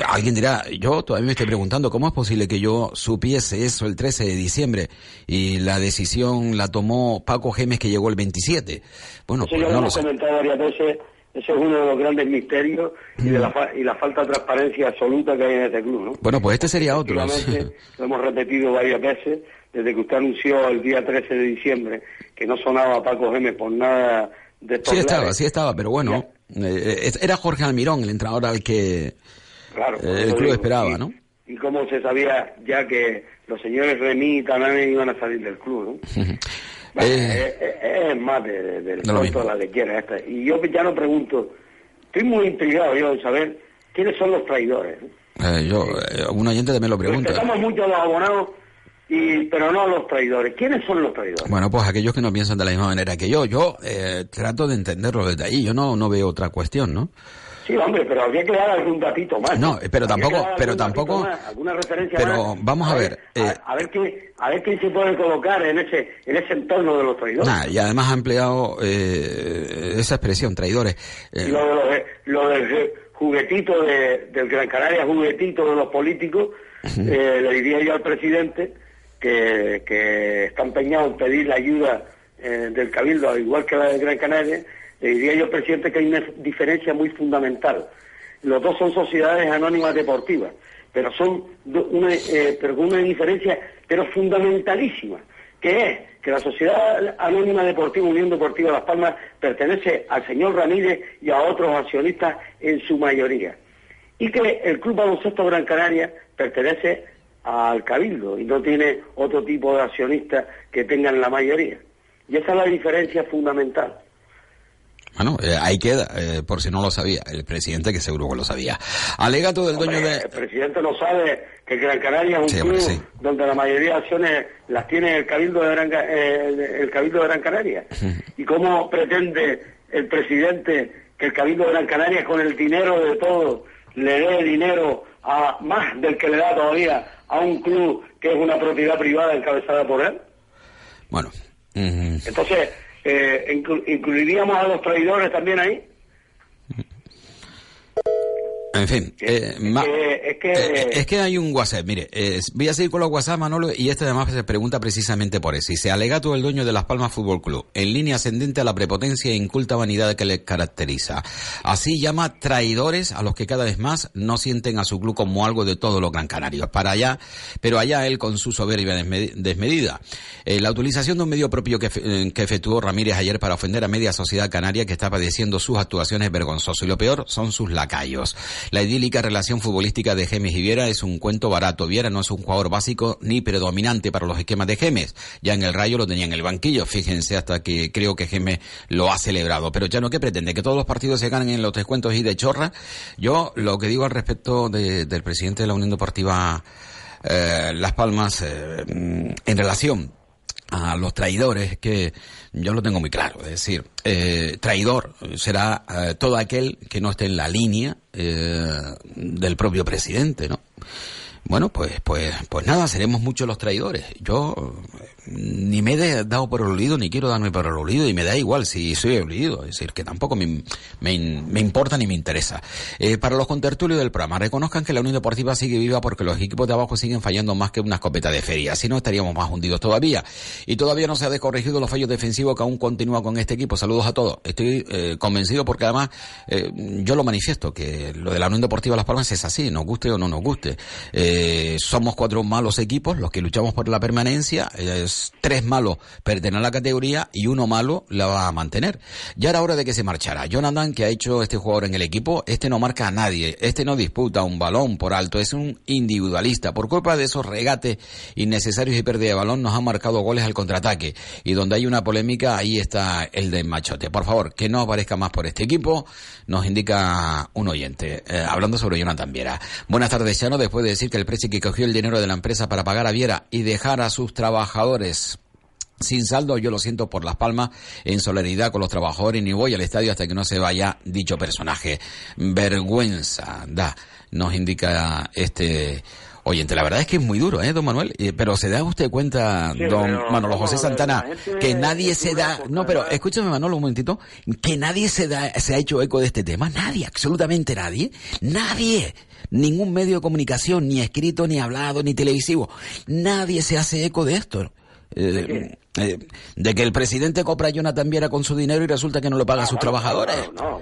alguien dirá, yo todavía me estoy preguntando cómo es posible que yo supiese eso el 13 de diciembre y la decisión la tomó Paco Gemes que llegó el 27. Bueno, pues no lo, hemos comentado varias veces Ese es uno de los grandes misterios y, de la, fa- y la falta de transparencia absoluta que hay en este club, ¿no? Bueno, pues este sería otro. Lo hemos repetido varias veces desde que usted anunció el día 13 de diciembre que no sonaba Paco Gémez por nada de estos Sí estaba, lares. sí estaba, pero bueno, era Jorge Almirón el entrenador al que Claro, eh, el club digo, esperaba, y- ¿no? Y cómo se sabía ya que los señores Remy y Tanane iban a salir del club, ¿no? Bueno, Eh, es, más de, de- del de mismo. de la lechera esta. Y yo ya no pregunto, estoy muy intrigado yo en saber quiénes son los traidores. ¿no? Eh, yo, eh, un oyente también lo pregunta. Respetamos mucho los abonados, y, pero no los traidores. ¿Quiénes son los traidores? Bueno, pues aquellos que no piensan de la misma manera que yo, yo eh, trato de entenderlo desde ahí, yo no, no veo otra cuestión, ¿no? Sí, hombre, pero habría que dar algún datito más. No, pero tampoco- pero tampoco- más, alguna referencia pero más. vamos a ver, a, eh, a ver qué, a ver quién se puede colocar en ese, en ese entorno de los traidores. Nah, y además ha empleado eh, esa expresión, traidores. Eh, lo, de los- lo del ju- juguetito de- del Gran Canaria, juguetito de los políticos, eh, le diría yo al presidente que, que está empeñado en pedir la ayuda eh, del Cabildo, al igual que la del Gran Canaria, le diría yo presidente que hay una diferencia muy fundamental. Los dos son sociedades anónimas deportivas, pero son una, eh, pero una diferencia, pero fundamentalísima, que es que la Sociedad Anónima Deportiva Unión Deportiva Las Palmas pertenece al señor Ramírez y a otros accionistas en su mayoría. Y que el Club Baloncesto Gran Canaria pertenece al Cabildo y no tiene otro tipo de accionistas que tengan la mayoría. Y esa es la diferencia fundamental. Bueno, eh, ahí queda, eh, por si no lo sabía, el presidente que seguro que lo sabía. Alegato del dueño de... El presidente no sabe que Gran Canaria es un Sí, club sí. donde la mayoría de acciones las tiene el Cabildo de Gran, eh, el Cabildo de Gran Canaria. ¿Y cómo pretende el presidente que el Cabildo de Gran Canaria con el dinero de todos le dé dinero a más del que le da todavía a un club que es una propiedad privada encabezada por él? Bueno, mm, Entonces, eh, inclu- ¿incluiríamos a los traidores también ahí? En fin, eh, ma- es que... Eh, es que hay un WhatsApp, mire, eh, voy a seguir con los WhatsApp, Manolo, y este además se pregunta precisamente por eso. Y se alegato el dueño de Las Palmas Fútbol Club, en línea ascendente a la prepotencia e inculta vanidad que le caracteriza. Así llama traidores a los que cada vez más no sienten a su club como algo de todos los gran canarios. Para allá, pero allá él con su soberbia desme- desmedida. Eh, la utilización de un medio propio que, eh, que efectuó Ramírez ayer para ofender a media sociedad canaria que está padeciendo sus actuaciones vergonzosas. Y lo peor son sus lacayos. La idílica relación futbolística de Gemes y Viera es un cuento barato. Viera no es un jugador básico ni predominante para los esquemas de Gemes. Ya en el Rayo lo tenía en el banquillo, fíjense, hasta que creo que Gemes lo ha celebrado. Pero ya no, ¿qué pretende? ¿Que todos los partidos se ganen en los descuentos y de chorra? Yo lo que digo al respecto de- del presidente de la Unión Deportiva eh, Las Palmas eh, en relación a los traidores que yo lo tengo muy claro, es decir, eh, traidor será eh, todo aquel que no esté en la línea eh, del propio presidente, ¿no? Bueno, pues, pues, pues nada, seremos muchos los traidores. Yo ni me he dado por el olvido, ni quiero darme por el olvido, y me da igual si soy olvido, es decir, que tampoco me, me, me importa ni me interesa. Eh, para los contertulios del programa, reconozcan que la Unión Deportiva sigue viva porque los equipos de abajo siguen fallando más que una escopeta de feria, si no estaríamos más hundidos todavía. Y todavía no se ha descorregido los fallos defensivos que aún continúa con este equipo. Saludos a todos. Estoy eh, convencido porque además eh, yo lo manifiesto, que lo de la Unión Deportiva Las Palmas es así, nos guste o no nos guste. Eh, somos cuatro malos equipos los que luchamos por la permanencia, tres malos a la categoría y uno malo la va a mantener. Ya era hora de que se marchara. Jonathan, que ha hecho este jugador en el equipo, este no marca a nadie, este no disputa un balón por alto, es un individualista. Por culpa de esos regates innecesarios y pérdida de balón nos han marcado goles al contraataque. Y donde hay una polémica, ahí está el de Machote. Por favor, que no aparezca más por este equipo, nos indica un oyente, eh, hablando sobre Jonathan Viera. Buenas tardes, Chano, después de decir que el precio que cogió el dinero de la empresa para pagar a Viera y dejar a sus trabajadores sin saldo, yo lo siento por Las Palmas, en solidaridad con los trabajadores, ni voy al estadio hasta que no se vaya dicho personaje. Vergüenza da, nos indica este oyente. La verdad es que es muy duro, ¿eh, don Manuel? Eh, pero se da usted cuenta, Sí, don pero, Manolo José Santana, que nadie se da... No, pero escúchame, Manolo, un momentito, que nadie se, da, se ha hecho eco de este tema. Nadie, absolutamente nadie. Nadie. Ningún medio de comunicación, ni escrito, ni hablado, ni televisivo. Nadie se hace eco de esto. Eh, eh, ¿De, que el presidente compra a Jonathan Viera con su dinero y resulta que no lo paga a sus trabajadores.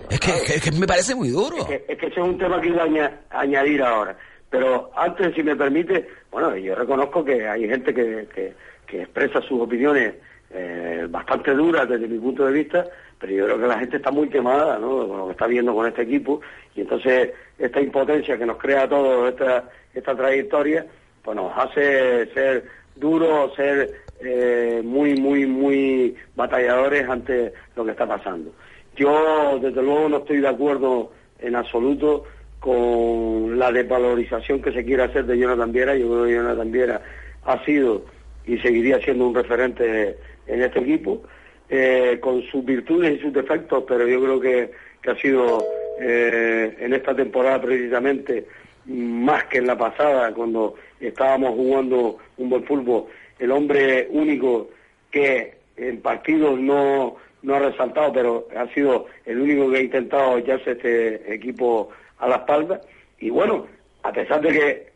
es, que, es, que, me parece muy duro. Es que, ese es un tema que iba a añadir ahora. Pero antes, si me permite, bueno, yo reconozco que hay gente que, que, expresa sus opiniones eh, bastante duras desde mi punto de vista, pero yo creo que la gente está muy quemada, ¿no? Con lo que está viendo con este equipo, y entonces esta impotencia que nos crea a todos esta, esta trayectoria, pues nos hace ser duros, ser eh, muy, muy, muy batalladores ante lo que está pasando. Yo, desde luego, no estoy de acuerdo en absoluto con la desvalorización que se quiere hacer de Jonathan Viera. Yo creo que Jonathan Viera ha sido y seguiría siendo un referente en este equipo, eh, con sus virtudes y sus defectos, pero yo creo que, ha sido eh, en esta temporada precisamente más que en la pasada, cuando estábamos jugando un buen fútbol, el hombre único que en partidos no, no ha resaltado, pero ha sido el único que ha intentado echarse este equipo a la espalda. Y bueno, a pesar de que,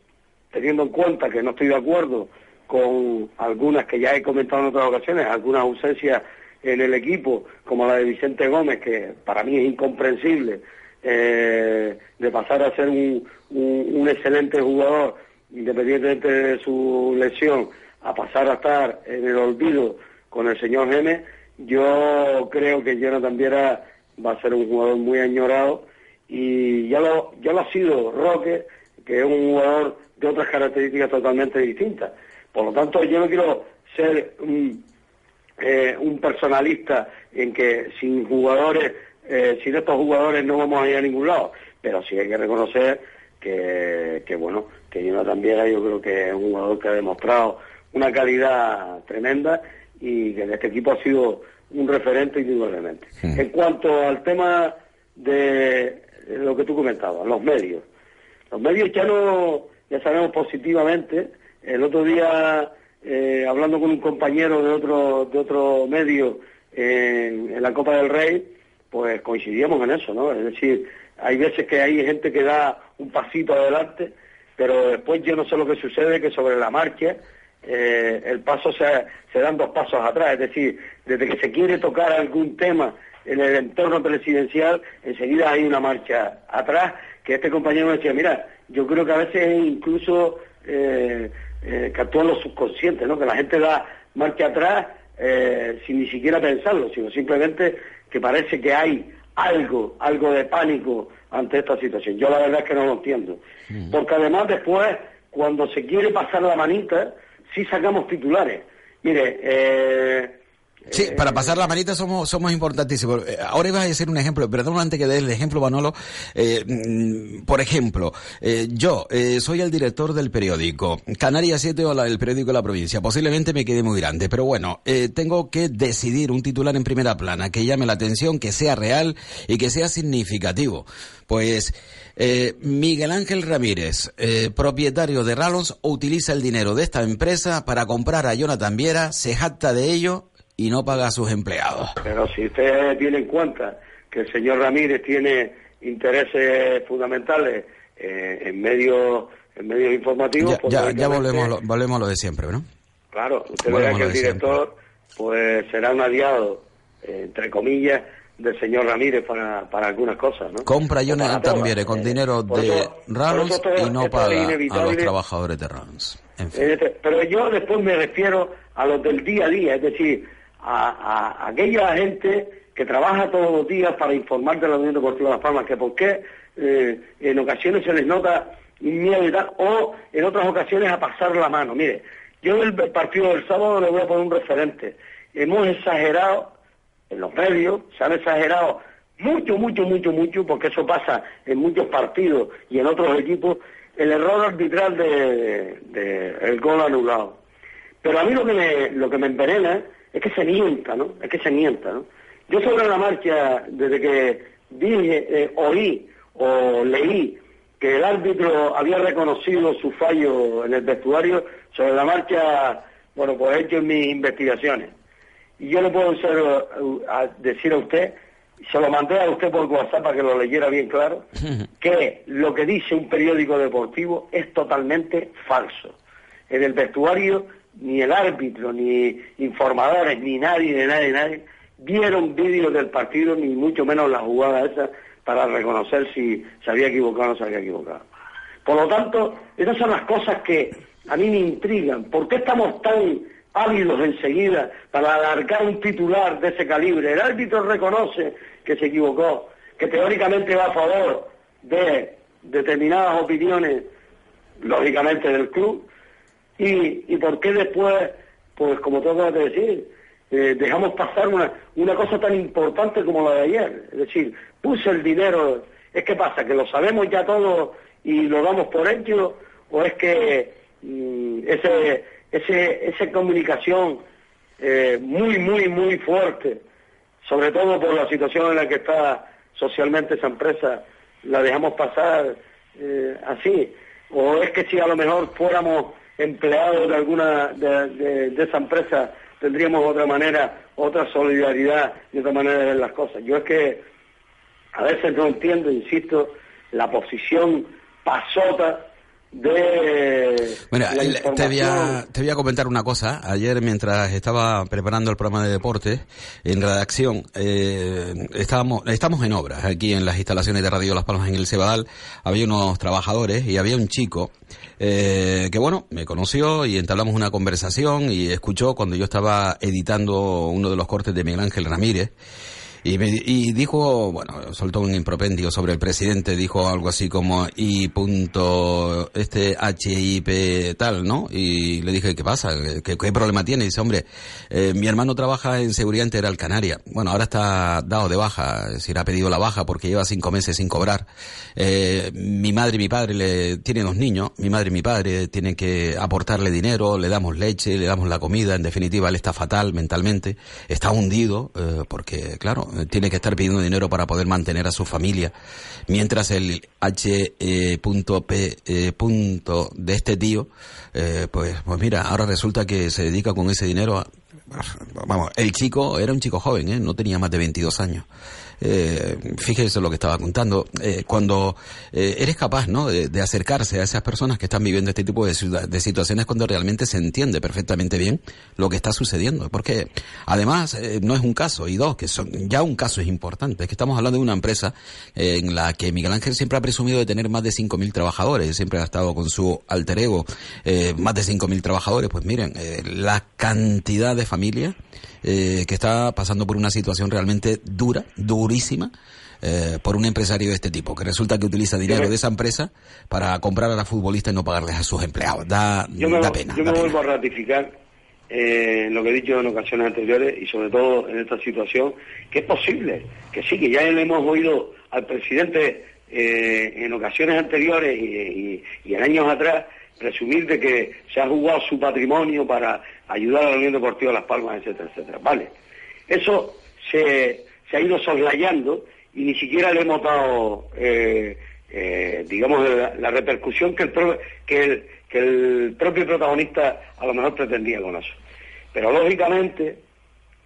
teniendo en cuenta que no estoy de acuerdo con algunas que ya he comentado en otras ocasiones, algunas ausencias en el equipo, como la de Vicente Gómez, que para mí es incomprensible, eh, de pasar a ser un, un, excelente jugador, independientemente de su lesión, a pasar a estar en el olvido con el señor Gemes, yo creo que Jonathan Viera va a ser un jugador muy añorado. Y ya lo, ya lo ha sido Roque, que es un jugador de otras características totalmente distintas. Por lo tanto, yo no quiero ser un, eh, personalista en que sin jugadores, eh, sin estos jugadores no vamos a ir a ningún lado, pero sí hay que reconocer que, que bueno, que Jonathan Viera yo creo que es un jugador que ha demostrado una calidad tremenda y que en este equipo ha sido un referente indudablemente. En cuanto al tema de lo que tú comentabas, los medios. Los medios ya no, ya sabemos positivamente, el otro día eh, hablando con un compañero de otro, de otro medio en, la Copa del Rey, pues coincidíamos en eso, ¿no? Es decir, hay veces que hay gente que da un pasito adelante, pero después yo no sé lo que sucede, que sobre la marcha eh, el paso se, se dan dos pasos atrás, es decir, desde que se quiere tocar algún tema en el entorno presidencial, enseguida hay una marcha atrás, que este compañero me decía, mira, yo creo que a veces incluso eh, eh, que actúan los subconscientes, ¿no? que la gente da marcha atrás eh, sin ni siquiera pensarlo, sino simplemente que parece que hay algo, algo de pánico ante esta situación. Yo la verdad es que no lo entiendo. Porque además después, cuando se quiere pasar la manita, sí sacamos titulares. Mire, eh, Sí, para pasar la manita somos, somos importantísimos. Eh, ahora iba a decir un ejemplo, perdón antes que dé el ejemplo, Manolo. Eh, mm, por ejemplo, eh, yo soy el director del periódico Canarias 7 o el periódico de la provincia. Posiblemente me quede muy grande, pero bueno, tengo que decidir un titular en primera plana que llame la atención, que sea real y que sea significativo. Pues Miguel Ángel Ramírez, propietario de Rallons, utiliza el dinero de esta empresa para comprar a Jonathan Viera, se jacta de ello y no paga a sus empleados. Pero si usted tiene en cuenta que el señor Ramírez tiene intereses fundamentales eh, en medios en medios informativos... Ya, ya, volvemos, a lo, volvemos a lo de siempre, ¿no? Claro, usted verá que el director pues será un aliado, eh, entre comillas, del señor Ramírez para, para algunas cosas, ¿no? Compra Jonathan también con dinero de Ramos y no paga a los trabajadores de Rams. Este, pero yo después me refiero a los del día a día, es decir, a, aquella gente que trabaja todos los días para informar de la Unión Deportiva de Las Palmas, que por qué eh, en ocasiones se les nota miedo y tal, o en otras ocasiones a pasar la mano. Mire, yo en el partido del sábado le voy a poner un referente. Hemos exagerado, en los medios, se han exagerado mucho, mucho, mucho, mucho, porque eso pasa en muchos partidos y en otros equipos, el error arbitral de, el gol anulado. Pero a mí lo que me, lo que me envenena es que se mienta, ¿no? Es que se mienta, ¿no? Yo sobre la marcha, desde que dije, eh, oí o leí que el árbitro había reconocido su fallo en el vestuario, sobre la marcha, bueno, pues he hecho mis investigaciones. Y yo le puedo decir a usted, se lo mandé a usted por WhatsApp para que lo leyera bien claro, que lo que dice un periódico deportivo es totalmente falso. En el vestuario ni el árbitro, ni informadores, ni nadie, ni nadie, nadie, vieron vídeos del partido, ni mucho menos la jugada esa, para reconocer si se había equivocado o no se había equivocado. Por lo tanto, esas son las cosas que a mí me intrigan. ¿Por qué estamos tan ávidos enseguida para alargar un titular de ese calibre? El árbitro reconoce que se equivocó, que teóricamente va a favor de determinadas opiniones, lógicamente del club, y, por qué después, pues como tengo que decir, eh, dejamos pasar una, una cosa tan importante como la de ayer. Es decir, puse el dinero, es que pasa, que lo sabemos ya todo y lo damos por hecho, o es que mm, ese, ese, esa comunicación eh, muy, muy, muy fuerte, sobre todo por la situación en la que está socialmente esa empresa, la dejamos pasar eh, así, o es que si a lo mejor fuéramos empleados de alguna de, esa empresa tendríamos otra manera, otra solidaridad y otra manera de ver las cosas. Yo es que a veces no entiendo, insisto, la posición pasota de bueno, te voy, a, te voy a comentar una cosa. Ayer, mientras estaba preparando el programa de deportes en redacción, eh, estábamos, estamos en obras aquí en las instalaciones de Radio Las Palmas en el Cebadal. Había unos trabajadores y había un chico eh, que, bueno, me conoció y entablamos una conversación y escuchó cuando yo estaba editando uno de los cortes de Miguel Ángel Ramírez. Y, me, y dijo, bueno, soltó un impropendio sobre el presidente, dijo algo así como I punto este HIP tal, ¿no? Y le dije, ¿qué pasa? ¿Qué, qué problema tiene? Y dice, hombre, eh, mi hermano trabaja en seguridad integral Canaria. Bueno, ahora está dado de baja, es decir, ha pedido la baja porque lleva cinco meses sin cobrar. Eh, mi madre y mi padre le tienen dos niños, mi madre y mi padre tienen que aportarle dinero, le damos leche, le damos la comida, en definitiva, él está fatal mentalmente, está hundido, eh, porque, claro, tiene que estar pidiendo dinero para poder mantener a su familia, mientras el H. Eh. Eh, punto de este tío, eh, pues, pues mira, ahora resulta que se dedica con ese dinero a, vamos, el chico era un chico joven, ¿eh? no tenía más de 22 años eh, fíjese lo que estaba contando, eh, cuando eh, eres capaz ¿no? De, acercarse a esas personas que están viviendo este tipo de, de, situaciones cuando realmente se entiende perfectamente bien lo que está sucediendo. Porque además eh, no es un caso, y dos, que son ya un caso es importante, es que estamos hablando de una empresa en la que Miguel Ángel siempre ha presumido de tener más de 5.000 trabajadores, siempre ha estado con su alter ego más de 5.000 trabajadores, pues miren, la cantidad de familias eh, que está pasando por una situación realmente dura, durísima, eh, por un empresario de este tipo, que resulta que utiliza dinero de esa empresa para comprar a la futbolista y no pagarles a sus empleados. Da, pena. Yo me vuelvo a ratificar eh, lo que he dicho en ocasiones anteriores y sobre todo en esta situación, que es posible, que sí, que ya le hemos oído al presidente en ocasiones anteriores y, y en años atrás presumir de que se ha jugado su patrimonio para ayudar a la Unión Deportiva Las Palmas, etcétera, etcétera. Vale. Eso se, ha ido soslayando y ni siquiera le hemos dado, eh, eh, digamos, la, repercusión que, el, que el propio protagonista a lo mejor pretendía con eso. Pero lógicamente,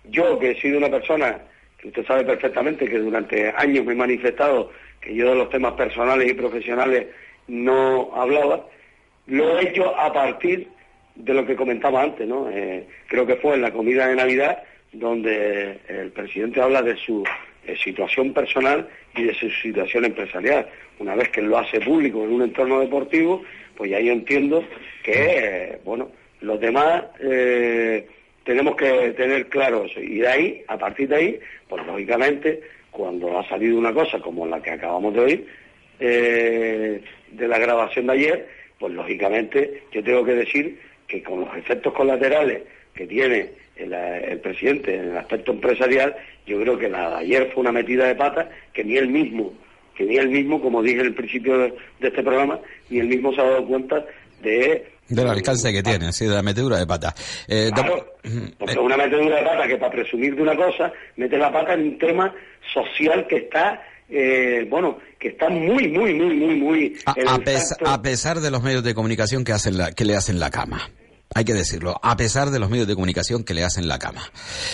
yo que he sido una persona que usted sabe perfectamente que durante años me he manifestado que yo de los temas personales y profesionales no hablaba, lo he hecho a partir de lo que comentaba antes, ¿no? Eh, creo que fue en la comida de Navidad donde el presidente habla de su eh, situación personal y de su situación empresarial. Una vez que lo hace público en un entorno deportivo, pues ya yo entiendo que, eh, bueno, los demás tenemos que tener claro eso. Y de ahí, a partir de ahí, pues lógicamente, cuando ha salido una cosa como la que acabamos de oír, de la grabación de ayer, pues lógicamente yo tengo que decir que con los efectos colaterales que tiene el, presidente en el aspecto empresarial, yo creo que la de ayer fue una metida de pata que ni él mismo, que ni él mismo, como dije en el principio de, este programa, ni él mismo se ha dado cuenta de del alcance que tiene, sí, de la metedura de pata. Eh, claro, porque una metedura de pata que para presumir de una cosa, mete la pata en un tema social que está eh, bueno, que están muy, muy, muy, muy, muy... A, pesar de los medios de comunicación que, hacen la, que le hacen la cama. Hay que decirlo, a pesar de los medios de comunicación que le hacen la cama.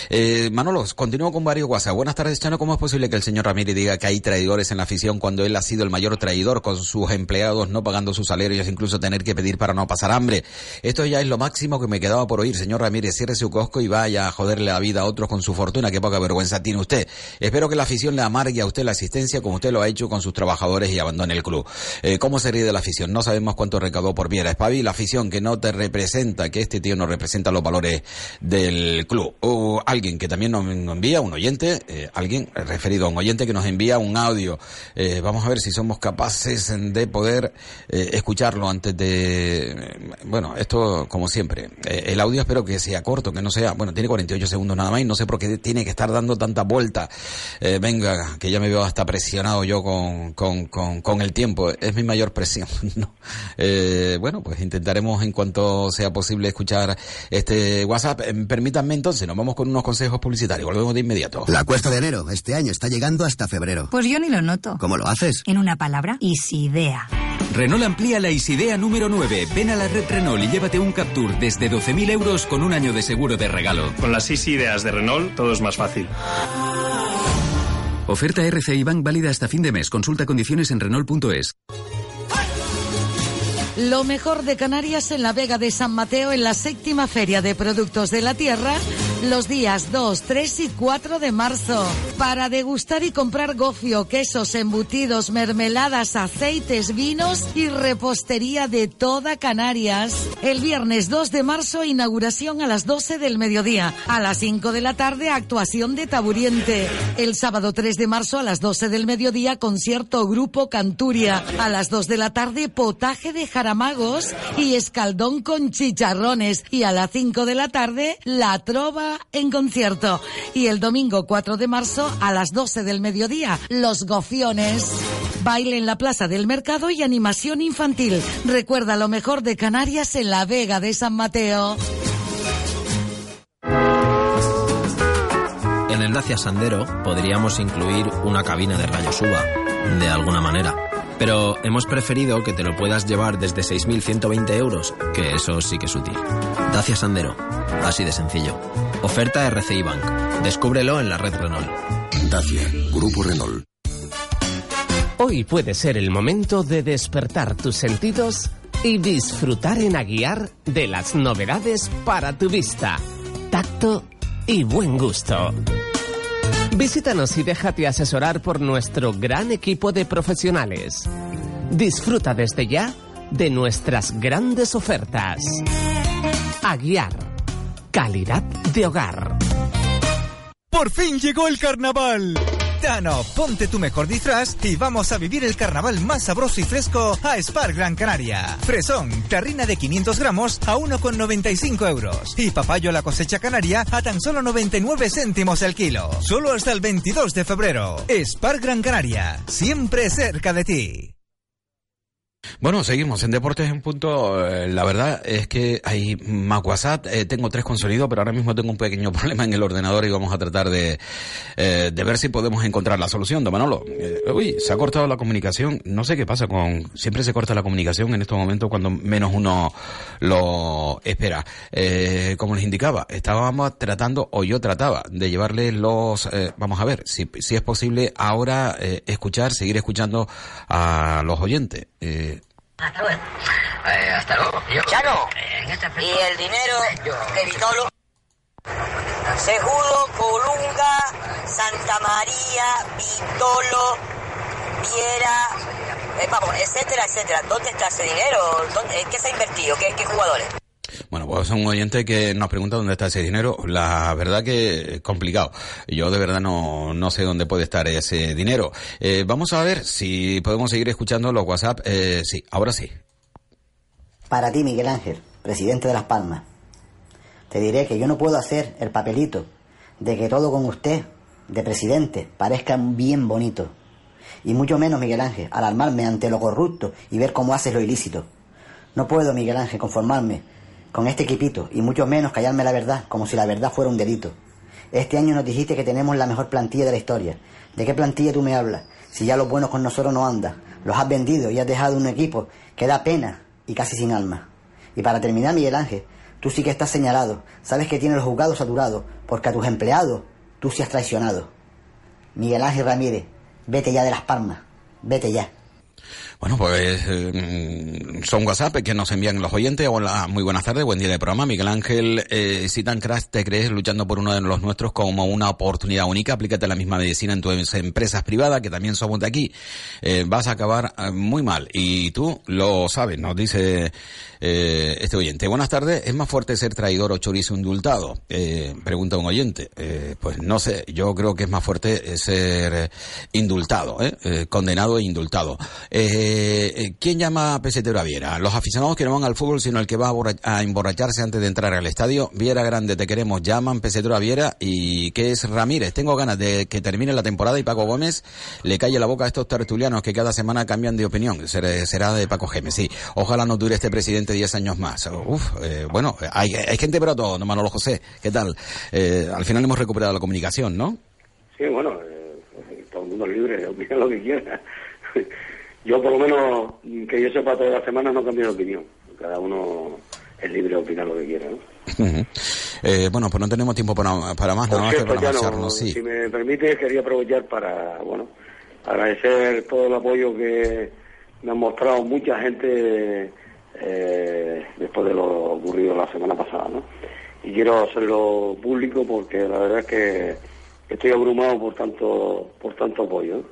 Eh, Manolos, continúo con varios WhatsApp. Buenas tardes, Chano. ¿Cómo es posible que el señor Ramírez diga que hay traidores en la afición cuando él ha sido el mayor traidor con sus empleados no pagando sus salarios, incluso tener que pedir para no pasar hambre? Esto ya es lo máximo que me quedaba por oír. Señor Ramírez, cierre su cosco y vaya a joderle la vida a otros con su fortuna. Qué poca vergüenza tiene usted. Espero que la afición le amargue a usted la asistencia como usted lo ha hecho con sus trabajadores y abandone el club. Eh, ¿Cómo se ríe de la afición? No sabemos cuánto recaudó por Viera. Espabil, la afición que no te representa, que este tío no representa los valores del club. O alguien que también nos envía, un oyente, eh, alguien referido a un oyente que nos envía un audio. Eh, vamos a ver si somos capaces de poder eh, escucharlo antes de... eh, bueno, esto como siempre. El audio espero que sea corto, que no sea... Bueno, tiene 48 segundos nada más y no sé por qué tiene que estar dando tanta vuelta. Venga, que ya me veo hasta presionado yo con, con, con, con el tiempo. Es mi mayor presión. ¿no? Bueno, pues intentaremos en cuanto sea posible escuchar este WhatsApp. Eh, Permítanme entonces, nos vamos con unos consejos publicitarios. Volvemos de inmediato. La cuesta de enero, este año, está llegando hasta febrero. Pues yo ni lo noto. ¿Cómo lo haces? En una palabra, Isidea. Renault amplía la Isidea número 9. Ven a la red Renault y llévate un Captur desde 12.000 euros con un año de seguro de regalo. Con las Easy Ideas de Renault todo es más fácil. Oferta RCI Bank válida hasta fin de mes. Consulta condiciones en Renault.es. Lo mejor de Canarias en la Vega de San Mateo en la séptima Feria de Productos de la Tierra los días 2, 3 y 4 de marzo para degustar y comprar gofio, quesos, embutidos, mermeladas, aceites, vinos y repostería de toda Canarias. El viernes 2 de marzo inauguración a las 12 del mediodía. A las 5 de la tarde actuación de Taburiente. El sábado 3 de marzo a las 12 del mediodía concierto Grupo Canturia. A las 2 de la tarde potaje de jaramagos y escaldón con chicharrones. Y a las 5 de la tarde la trova en concierto. Y el domingo 4 de marzo a las 12 del mediodía los gofiones. Baile en la Plaza del Mercado y animación infantil. Recuerda lo mejor de Canarias en la Vega de San Mateo. En el Dacia Sandero podríamos incluir una cabina de rayos UVA, de alguna manera. Pero hemos preferido que te lo puedas llevar desde 6.120 euros, que eso sí que es útil. Dacia Sandero, así de sencillo. Oferta RCI Bank. Descúbrelo en la red Renault. Dacia, Grupo Renault. Hoy puede ser el momento de despertar tus sentidos y disfrutar en Aguiar de las novedades para tu vista, tacto y buen gusto. Visítanos y déjate asesorar por nuestro gran equipo de profesionales. Disfruta desde ya de nuestras grandes ofertas. Aguiar. Calidad de hogar. Por fin llegó el carnaval. Ponte tu mejor disfraz y vamos a vivir el carnaval más sabroso y fresco a Spar Gran Canaria. Fresón, terrina de 500 gramos a 1,95 euros. Y papayo la cosecha canaria a tan solo 99 céntimos el kilo. Solo hasta el 22 de febrero. Spar Gran Canaria, siempre cerca de ti. Bueno, seguimos en Deportes en Punto. Eh, La verdad es que hay más. Eh, tengo tres con sonido, pero ahora mismo tengo un pequeño problema en el ordenador y vamos a tratar de, eh, de ver si podemos encontrar la solución. Don Manolo, uy, se ha cortado la comunicación. No sé qué pasa con... Siempre se corta la comunicación en estos momentos cuando menos uno lo espera. Como les indicaba, estábamos tratando, o yo trataba, de llevarles los... vamos a ver, si, si es posible ahora escuchar, seguir escuchando a los oyentes. Eh, Hasta luego. Eh, hasta luego. Yo- Chano, en este y el dinero Yo- de Vitolo. Segulo, Colunga, Santa María, Vitolo, Viera, eh, vamos, etcétera, etcétera. ¿Dónde está ese dinero? ¿Dónde, ¿En qué se ha invertido? ¿Qué, qué jugadores? Bueno, pues es un oyente que nos pregunta dónde está ese dinero. La verdad que es complicado. Yo de verdad no, no sé dónde puede estar ese dinero. Eh, vamos a ver si podemos seguir escuchando los WhatsApp. Eh, sí, ahora sí. Para ti, Miguel Ángel, presidente de Las Palmas, te diré que yo no puedo hacer el papelito de que todo con usted, de presidente, parezca bien bonito. Y mucho menos, Miguel Ángel, alarmarme ante lo corrupto y ver cómo haces lo ilícito. No puedo, Miguel Ángel, conformarme con este equipito y mucho menos callarme la verdad como si la verdad fuera un delito. Este año nos dijiste que tenemos la mejor plantilla de la historia. ¿De qué plantilla tú me hablas? Si ya lo bueno con nosotros no anda. Los has vendido y has dejado un equipo que da pena y casi sin alma. Y para terminar, Miguel Ángel, tú sí que estás señalado. Sabes que tienes los juzgados saturados, porque a tus empleados tú sí has traicionado. Miguel Ángel Ramírez, vete ya de Las Palmas, vete ya. Bueno, pues eh, son WhatsApp que nos envían los oyentes. Hola, muy buenas tardes, buen día de programa. Miguel Ángel, eh, si tan crash te crees luchando por uno de los nuestros como una oportunidad única, aplícate la misma medicina en tus empresas privadas, que también somos de aquí. Eh, vas a acabar eh, muy mal. Y tú lo sabes, nos dice eh, este oyente. Buenas tardes, ¿es más fuerte ser traidor o chorizo indultado? Eh, pregunta un oyente. Eh, pues no sé, yo creo que es más fuerte ser indultado, condenado e indultado. Eh, ¿Quién llama a pesetero Viera? Los aficionados que no van al fútbol, sino el que va a, borra- a emborracharse antes de entrar al estadio. Viera Grande, te queremos. Llaman pesetero a Viera y ¿qué es Ramírez? Tengo ganas de que termine la temporada y Paco Gómez le calle la boca a estos tertulianos que cada semana cambian de opinión. Será, será de Paco Gémez, sí. Ojalá no dure este presidente 10 años más. Uf, eh, bueno, hay, hay gente para todo, ¿no, Manolo José? ¿Qué tal? Eh, al final hemos recuperado la comunicación, ¿no? Sí, bueno, eh, todo el mundo es libre de opinar lo que quiera. Yo, por lo menos, que yo sepa, todas las semanas no cambio de opinión. Cada uno es libre de opinar lo que quiera, ¿no? Eh, bueno, pues no tenemos tiempo para, para más, nada más que para marcharnos, sí. si me permite, quería aprovechar para, bueno, agradecer todo el apoyo que me han mostrado mucha gente eh, después de lo ocurrido la semana pasada, ¿no? Y quiero hacerlo público porque la verdad es que estoy abrumado por tanto, por tanto apoyo.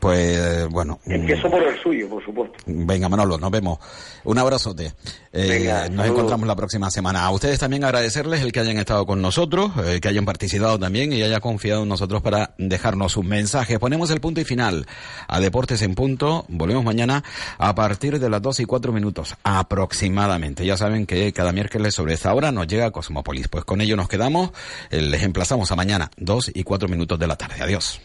Pues bueno. Empiezo por el suyo, por supuesto. Venga, Manolo, nos vemos. Un abrazote. Eh, Venga, nos encontramos la próxima semana. A ustedes también agradecerles el que hayan estado con nosotros, eh, que hayan participado también y haya confiado en nosotros para dejarnos sus mensajes. Ponemos el punto y final a Deportes en Punto. Volvemos mañana a partir de las 2 y 4 minutos aproximadamente. Ya saben que cada miércoles sobre esta hora nos llega Cosmópolis. Pues con ello nos quedamos. Eh, Les emplazamos a mañana, 2 y 4 minutos de la tarde. Adiós.